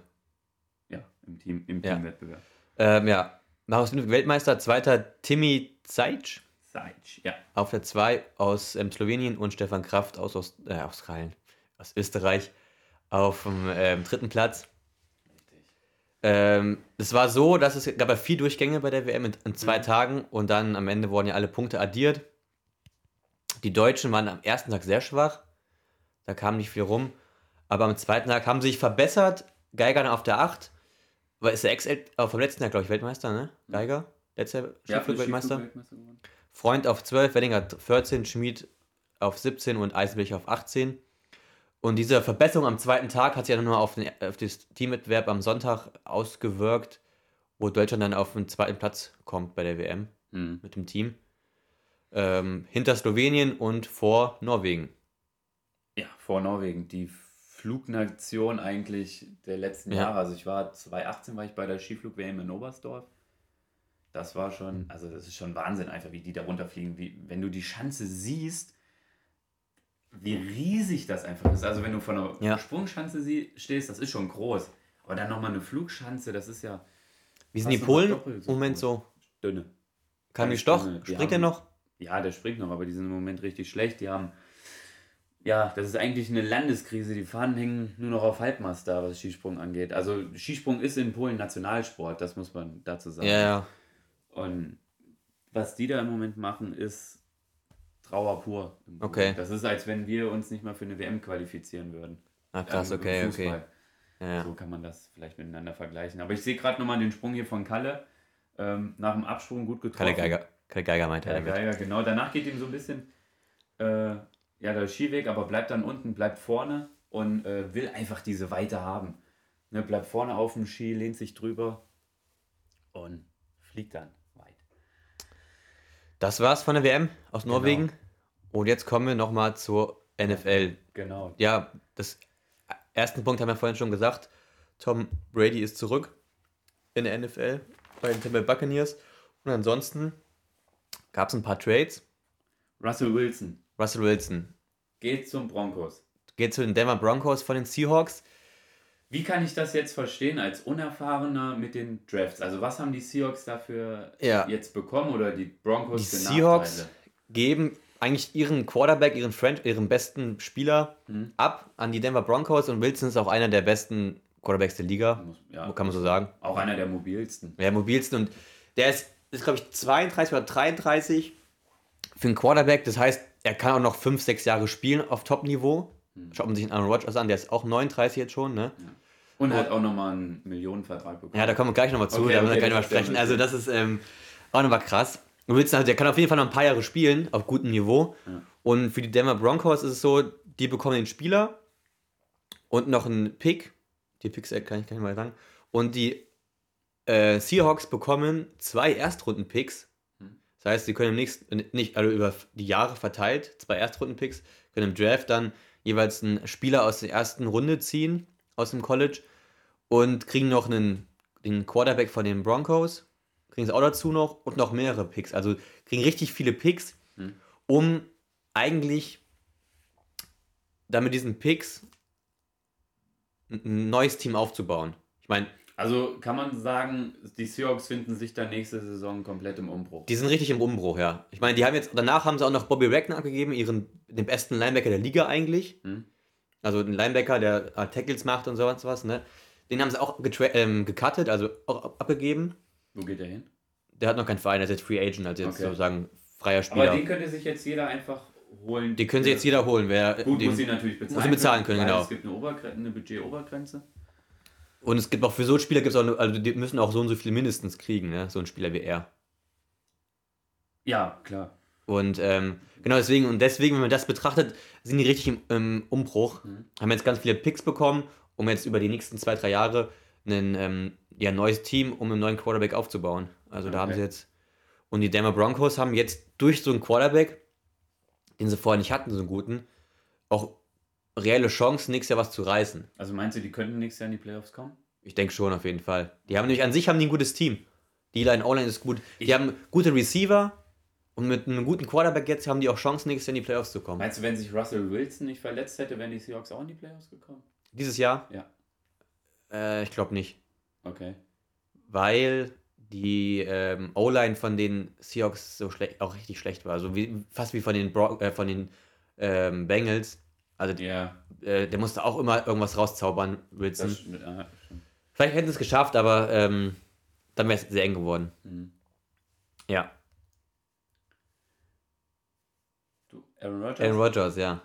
Ja, im Team, im Ja. Teamwettbewerb. Ähm, ja, Marius Lindwig Weltmeister, zweiter Timmy Zeitsch Seitsch, ja. auf der 2 aus ähm, Slowenien und Stefan Kraft aus Ost äh, Australien, aus Österreich auf dem ähm, dritten Platz. Ähm, es war so, dass es gab ja vier Durchgänge bei der WM in, in zwei Mhm. Tagen und dann am Ende wurden ja alle Punkte addiert. Die Deutschen waren am ersten Tag sehr schwach, da kam nicht viel rum, aber am zweiten Tag haben sie sich verbessert. Geiger auf der 8, weil ist der Ex äh, vom letzten Jahr, glaube ich, Weltmeister, ne? Geiger, letzter Skiflug-Weltmeister. Skiflug-Weltmeister geworden. Freund auf 12, Weddinger 14, Schmid auf 17 und Eisenblech auf 18. Und diese Verbesserung am zweiten Tag hat sich ja nur auf, den, auf das Teamwettbewerb am Sonntag ausgewirkt, wo Deutschland dann auf den zweiten Platz kommt bei der WM Mhm. mit dem Team. Ähm, hinter Slowenien und vor Norwegen. Ja, vor Norwegen. Die Flugnation eigentlich der letzten Ja. Jahre. Also ich war 2018 war ich bei der Skiflug-WM in Oberstdorf. Das war schon, also das ist schon Wahnsinn einfach, wie die da runterfliegen. Wie, wenn du die Schanze siehst, wie riesig das einfach ist. Also wenn du von einer Ja. Sprungschanze sie- stehst, das ist schon groß. Aber dann nochmal eine Flugschanze, das ist ja Wie sind die Polen so Moment groß. so? dünne. Kann Ganz dünne. Die Springt haben- noch? Ja, der springt noch, aber die sind im Moment richtig schlecht. Die haben, ja, das ist eigentlich eine Landeskrise. Die Fahnen hängen nur noch auf Halbmast da, was Skisprung angeht. Also Skisprung ist in Polen Nationalsport, das muss man dazu sagen. Ja, ja. Und was die da im Moment machen, ist Trauer pur. Okay. Das ist, als wenn wir uns nicht mal für eine WM qualifizieren würden. Ah, krass, Ähm, okay, okay. Ja. So kann man das vielleicht miteinander vergleichen. Aber ich sehe gerade nochmal den Sprung hier von Kalle. Ähm, nach dem Absprung gut getroffen. Kalle Geiger, Kalle Geiger meinte er Ja, damit. Geiger, genau. Danach geht ihm so ein bisschen äh, ja, der Skiweg, aber bleibt dann unten, bleibt vorne und äh, will einfach diese Weite haben. Ne, bleibt vorne auf dem Ski, lehnt sich drüber und fliegt dann. Das war's von der WM aus Norwegen. Und jetzt kommen wir nochmal zur NFL. Genau. Ja, das ersten Punkt haben wir vorhin schon gesagt. Tom Brady ist zurück in der NFL bei den Tampa Buccaneers. Und ansonsten gab es ein paar Trades. Russell Wilson Russell Wilson geht zum Broncos. geht zu den Denver Broncos von den Seahawks. Wie kann ich das jetzt verstehen als Unerfahrener mit den Drafts? Also was haben die Seahawks dafür Ja. jetzt bekommen oder die Broncos Die Seahawks Nachteile? geben eigentlich ihren Quarterback, ihren Friend, ihren besten Spieler Mhm. ab an die Denver Broncos und Wilson ist auch einer der besten Quarterbacks der Liga, Ja, kann man so sagen. auch einer der mobilsten. Der mobilsten und der ist, ist glaube ich, 32 oder 33 für einen Quarterback. Das heißt, er kann auch noch 5, 6 Jahre spielen auf Top-Niveau. Mhm. Schaut man sich einen Aaron Rodgers an, der ist auch 39 jetzt schon, ne? Und hat auch nochmal einen Millionenvertrag bekommen. Ja, da kommen wir gleich nochmal zu, Okay, da müssen wir gleich nochmal sprechen. Also das ist ähm, auch nochmal krass. Und Wilson, also der kann auf jeden Fall noch ein paar Jahre spielen, auf gutem Niveau. Ja. Und für die Denver Broncos ist es so, die bekommen den Spieler und noch einen Pick. Die Picks äh, kann ich gar nicht mal sagen. Und die äh, Seahawks bekommen zwei Erstrunden-Picks. Hm. Das heißt, sie können im nächsten, nicht, also über die Jahre verteilt, zwei Erstrunden-Picks, können im Draft dann jeweils einen Spieler aus der ersten Runde ziehen, aus dem College, und kriegen noch einen, den Quarterback von den Broncos, kriegen es auch dazu noch und noch mehrere Picks. Also kriegen richtig viele Picks, Hm. um eigentlich dann mit diesen Picks ein- ein neues Team aufzubauen. Ich meine, Also kann man sagen, die Seahawks finden sich dann nächste Saison komplett im Umbruch. die sind richtig im Umbruch, ja. Ich meine, die haben jetzt, danach haben sie auch noch Bobby Wagner abgegeben, ihren, den besten Linebacker der Liga eigentlich. Hm? Also den Linebacker, der äh, Tackles macht und sowas, was, ne? Den haben sie auch ähm, gecuttet, also auch ab- abgegeben. Wo geht der hin? Der hat noch keinen Verein, der ist jetzt Free Agent, also jetzt Okay. sozusagen freier Aber Spieler. den könnte sich jetzt jeder einfach holen. Die können sie jetzt jeder holen. Wer, Gut, den, muss sie natürlich bezahlen. muss sie bezahlen können, weil genau. Es gibt eine, Obergre eine Budget-Obergrenze. Und es gibt auch für so Spieler gibt es auch, also die müssen auch so und so viel mindestens kriegen, ne? So ein Spieler wie er. Ja, klar. Und ähm, genau deswegen, und deswegen, wenn man das betrachtet, sind die richtig im, im Umbruch. Mhm. Haben jetzt ganz viele Picks bekommen, um jetzt über die nächsten zwei, drei Jahre ein ähm, ja, neues Team, um einen neuen Quarterback aufzubauen. Also da haben Okay. sie jetzt. Und die Denver Broncos haben jetzt durch so einen Quarterback, den sie vorher nicht hatten, so einen guten, auch reelle Chancen, nächstes Jahr was zu reißen. Also meinst du, die könnten nächstes Jahr in die Playoffs kommen? Ich denke schon, auf jeden Fall. Die haben nämlich an sich haben die ein gutes Team. Die Line O-Line ist gut. Die Ich- haben gute Receiver und mit einem guten Quarterback jetzt haben die auch Chancen, nächstes Jahr in die Playoffs zu kommen. Meinst du, wenn sich Russell Wilson nicht verletzt hätte, wären die Seahawks auch in die Playoffs gekommen? Dieses Jahr? Ja. Äh, ich glaube nicht. Okay. Weil die ähm, O-Line von den Seahawks so schlecht, auch richtig schlecht war. Also wie, fast wie von den, Bro äh, von den ähm, Bengals. Also Ja, äh, der musste auch immer irgendwas rauszaubern, Wilson. stimmt. Stimmt. Vielleicht hätten sie es geschafft, aber ähm, dann wäre es sehr eng geworden. Mhm. Ja. Du, Aaron Rodgers? Aaron Rodgers, ja.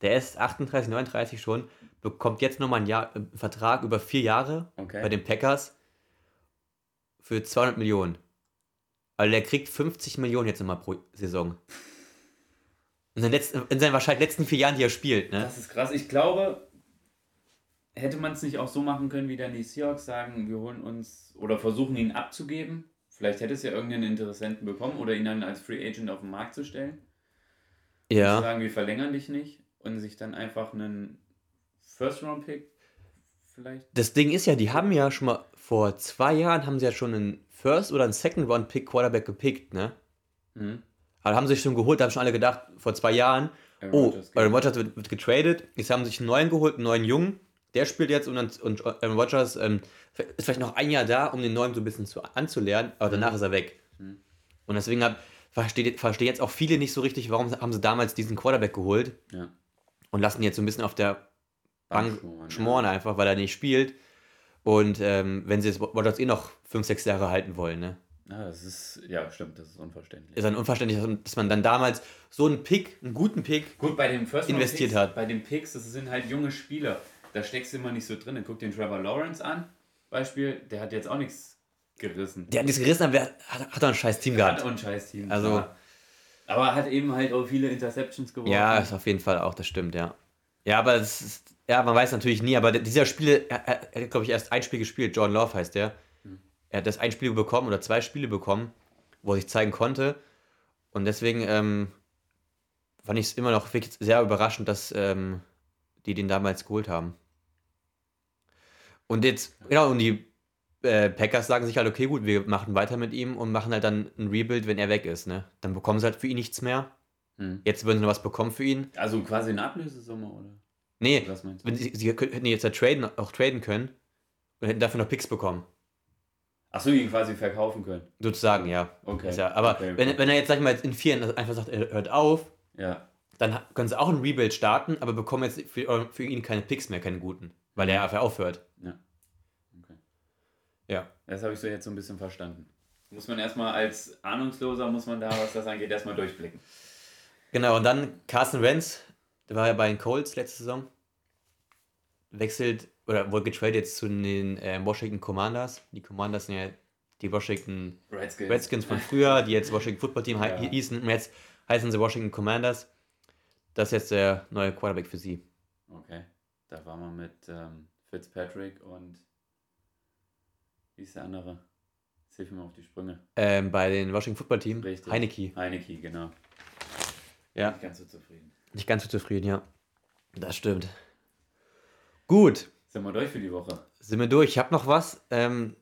Der ist 38, 39 schon, bekommt jetzt nochmal einen Jahr, äh, Vertrag über vier Jahre okay. bei den Packers für 200 Millionen. Also der kriegt 50 Millionen jetzt nochmal pro Saison. In seinen, letzten, in seinen wahrscheinlich letzten vier Jahren, die er spielt, ne? Das ist krass. Ich glaube, hätte man es nicht auch so machen können, wie dann die Seahawks sagen, wir holen uns oder versuchen ihn abzugeben. Vielleicht hätte es ja irgendeinen Interessenten bekommen oder ihn dann als Free Agent auf den Markt zu stellen. Ja. sagen, wir verlängern dich nicht und sich dann einfach einen First-Round-Pick vielleicht. Das Ding ist ja, die haben ja schon mal vor zwei Jahren haben sie ja schon einen First- oder einen Second-Round-Pick Quarterback gepickt, ne? Mhm. Aber haben sie sich schon geholt, da haben schon alle gedacht, vor zwei Jahren, Aaron oh, Rodgers. Aaron Rodgers wird, wird getradet. Jetzt haben sie sich einen neuen geholt, einen neuen Jungen. Der spielt jetzt und, dann, und Aaron Rodgers ähm, ist vielleicht noch ein Jahr da, um den neuen so ein bisschen zu, anzulernen, aber danach ist er weg. Mhm. Und deswegen hab, versteht, verstehen jetzt auch viele nicht so richtig, warum haben sie damals diesen Quarterback geholt Ja. und lassen ihn jetzt so ein bisschen auf der Bank Bankschmoren, schmoren einfach, weil er nicht spielt. Und ähm, wenn sie jetzt Rodgers eh noch 5, 6 Jahre halten wollen, ne? Ja, das ist, ja, stimmt, das ist unverständlich. Ist dann unverständlich, dass- dass man dann damals so einen Pick, einen guten Pick, Gut, bei den First investiert Picks, hat. Bei den Picks, das sind halt junge Spieler. Da steckst du immer nicht so drin. Guck den Trevor Lawrence an, Beispiel, der hat jetzt auch nichts gerissen. der hat nichts gerissen, aber hat, hat doch ein scheiß Team Hat gehabt. auch ein scheiß Team. Also- klar. Aber hat eben halt auch viele Interceptions geworfen. Ja, ist auf jeden Fall auch, das stimmt, ja. Ja, aber es ist, ja, man weiß natürlich nie, aber dieser Spiele, er, er, er hat, glaube ich, erst ein Spiel gespielt, Jordan Love heißt der. Er hat das ein Spiel bekommen oder zwei Spiele bekommen, wo er sich zeigen konnte. Und deswegen ähm, fand ich es immer noch wirklich sehr überraschend, dass ähm, die den damals geholt haben. Und jetzt, genau, und die äh, Packers sagen sich halt, okay, gut, wir machen weiter mit ihm und machen halt dann ein Rebuild, wenn er weg ist, ne? Dann bekommen sie halt für ihn nichts mehr. Hm. Jetzt würden sie noch was bekommen für ihn. Also quasi eine Ablösesumme, oder? Nee, Was meinst du? wenn sie, sie hätten jetzt ja traden, auch traden können und hätten dafür noch Picks bekommen. Achso, ihn quasi verkaufen können. Sozusagen, ja. Okay. Ja aber okay, okay. Wenn, wenn er jetzt, sag ich mal, in vier einfach sagt, er hört auf, Ja, dann können sie auch ein Rebuild starten, aber bekommen jetzt für, für ihn keine Picks mehr, keine guten, weil er einfach aufhört. ja. Okay. Ja. Das habe ich so jetzt so ein bisschen verstanden. Muss man erstmal als Ahnungsloser, muss man da, was das angeht, erstmal durchblicken. Genau, und dann Carson Wentz, der war ja bei den Colts letzte Saison, wechselt oder wurde getradet jetzt zu den äh, Washington Commanders. Die Commanders sind ja die Washington Redskins. Redskins von früher, die jetzt Washington Football Team Ja. hießen und jetzt heißen sie Washington Commanders. Das ist jetzt der neue Quarterback für sie. Okay. Da waren wir mit ähm, Fitzpatrick und wie ist der andere? Jetzt hilf mir mal auf die Sprünge. Ähm, bei den Washington Football Team, Richtig. Heineke. Heineke, genau. Ja, Nicht ganz so zufrieden. nicht ganz so zufrieden, ja. Das stimmt. Gut, Sind wir durch für die Woche? sind wir durch. Ich habe noch was. Ähm,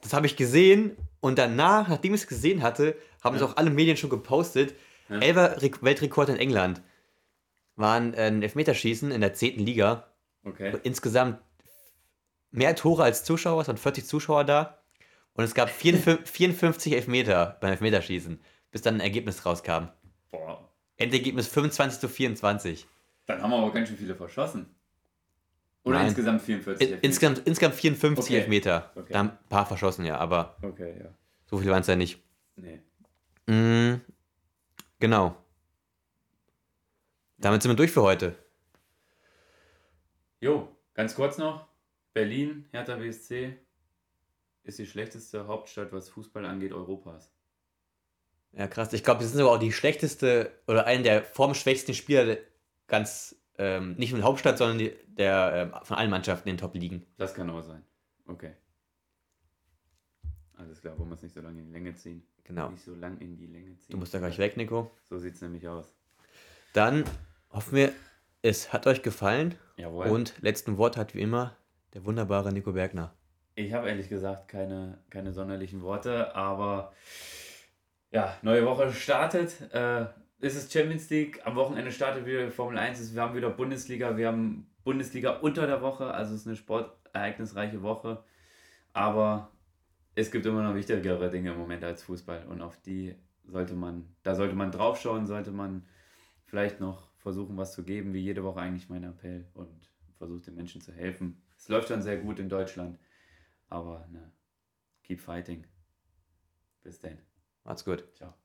das habe ich gesehen und danach, nachdem ich es gesehen hatte, haben es Ja. auch alle Medien schon gepostet. Ja. Elfer Re- Weltrekord in England. Waren äh, ein Elfmeterschießen in der 10. Liga. Okay. Insgesamt mehr Tore als Zuschauer, es waren 40 Zuschauer da. Und es gab 54, 54 Elfmeter beim Elfmeterschießen, bis dann ein Ergebnis rauskam. Boah. Endergebnis 25 zu 24. Dann haben wir aber ganz schön viele verschossen. Oder Nein. insgesamt 44. In, Elfmeter? insgesamt, insgesamt 54 Okay. Elfmeter. Okay. Da haben ein paar verschossen, ja, aber Okay, ja. so viele waren es ja nicht. Nee. Mm, genau. Damit sind wir durch für heute. Jo, ganz kurz noch. Berlin, Hertha BSC ist die schlechteste Hauptstadt, was Fußball angeht, Europas. Ja, krass. Ich glaube, wir sind sogar auch die schlechteste oder einen der formschwächsten Spieler ganz, ähm, nicht nur in der Hauptstadt, sondern die, der, ähm, von allen Mannschaften in den Top-Ligen. Das kann auch sein. Okay. Alles klar, wollen wir es nicht so lange in die Länge ziehen. Genau. Nicht so lang in die Länge ziehen. Du musst da gleich weg, Nico. So sieht es nämlich aus. Dann hoffen wir, es hat euch gefallen. Jawohl. Und letzten Wort hat wie immer der wunderbare Nico Bergner. Ich habe ehrlich gesagt keine, keine sonderlichen Worte, aber ja, neue Woche startet. Äh, ist es Champions League? Am Wochenende startet wieder Formel 1. Wir haben wieder Bundesliga. Wir haben Bundesliga unter der Woche. Also es ist eine sportereignisreiche Woche. Aber es gibt immer noch wichtigere Dinge im Moment als Fußball. Und auf die sollte man, da sollte man draufschauen, sollte man vielleicht noch versuchen, was zu geben, wie jede Woche eigentlich mein Appell und versucht den Menschen zu helfen. Es läuft schon sehr gut in Deutschland. Aber ne, keep fighting. Bis dann. Macht's gut. Ciao.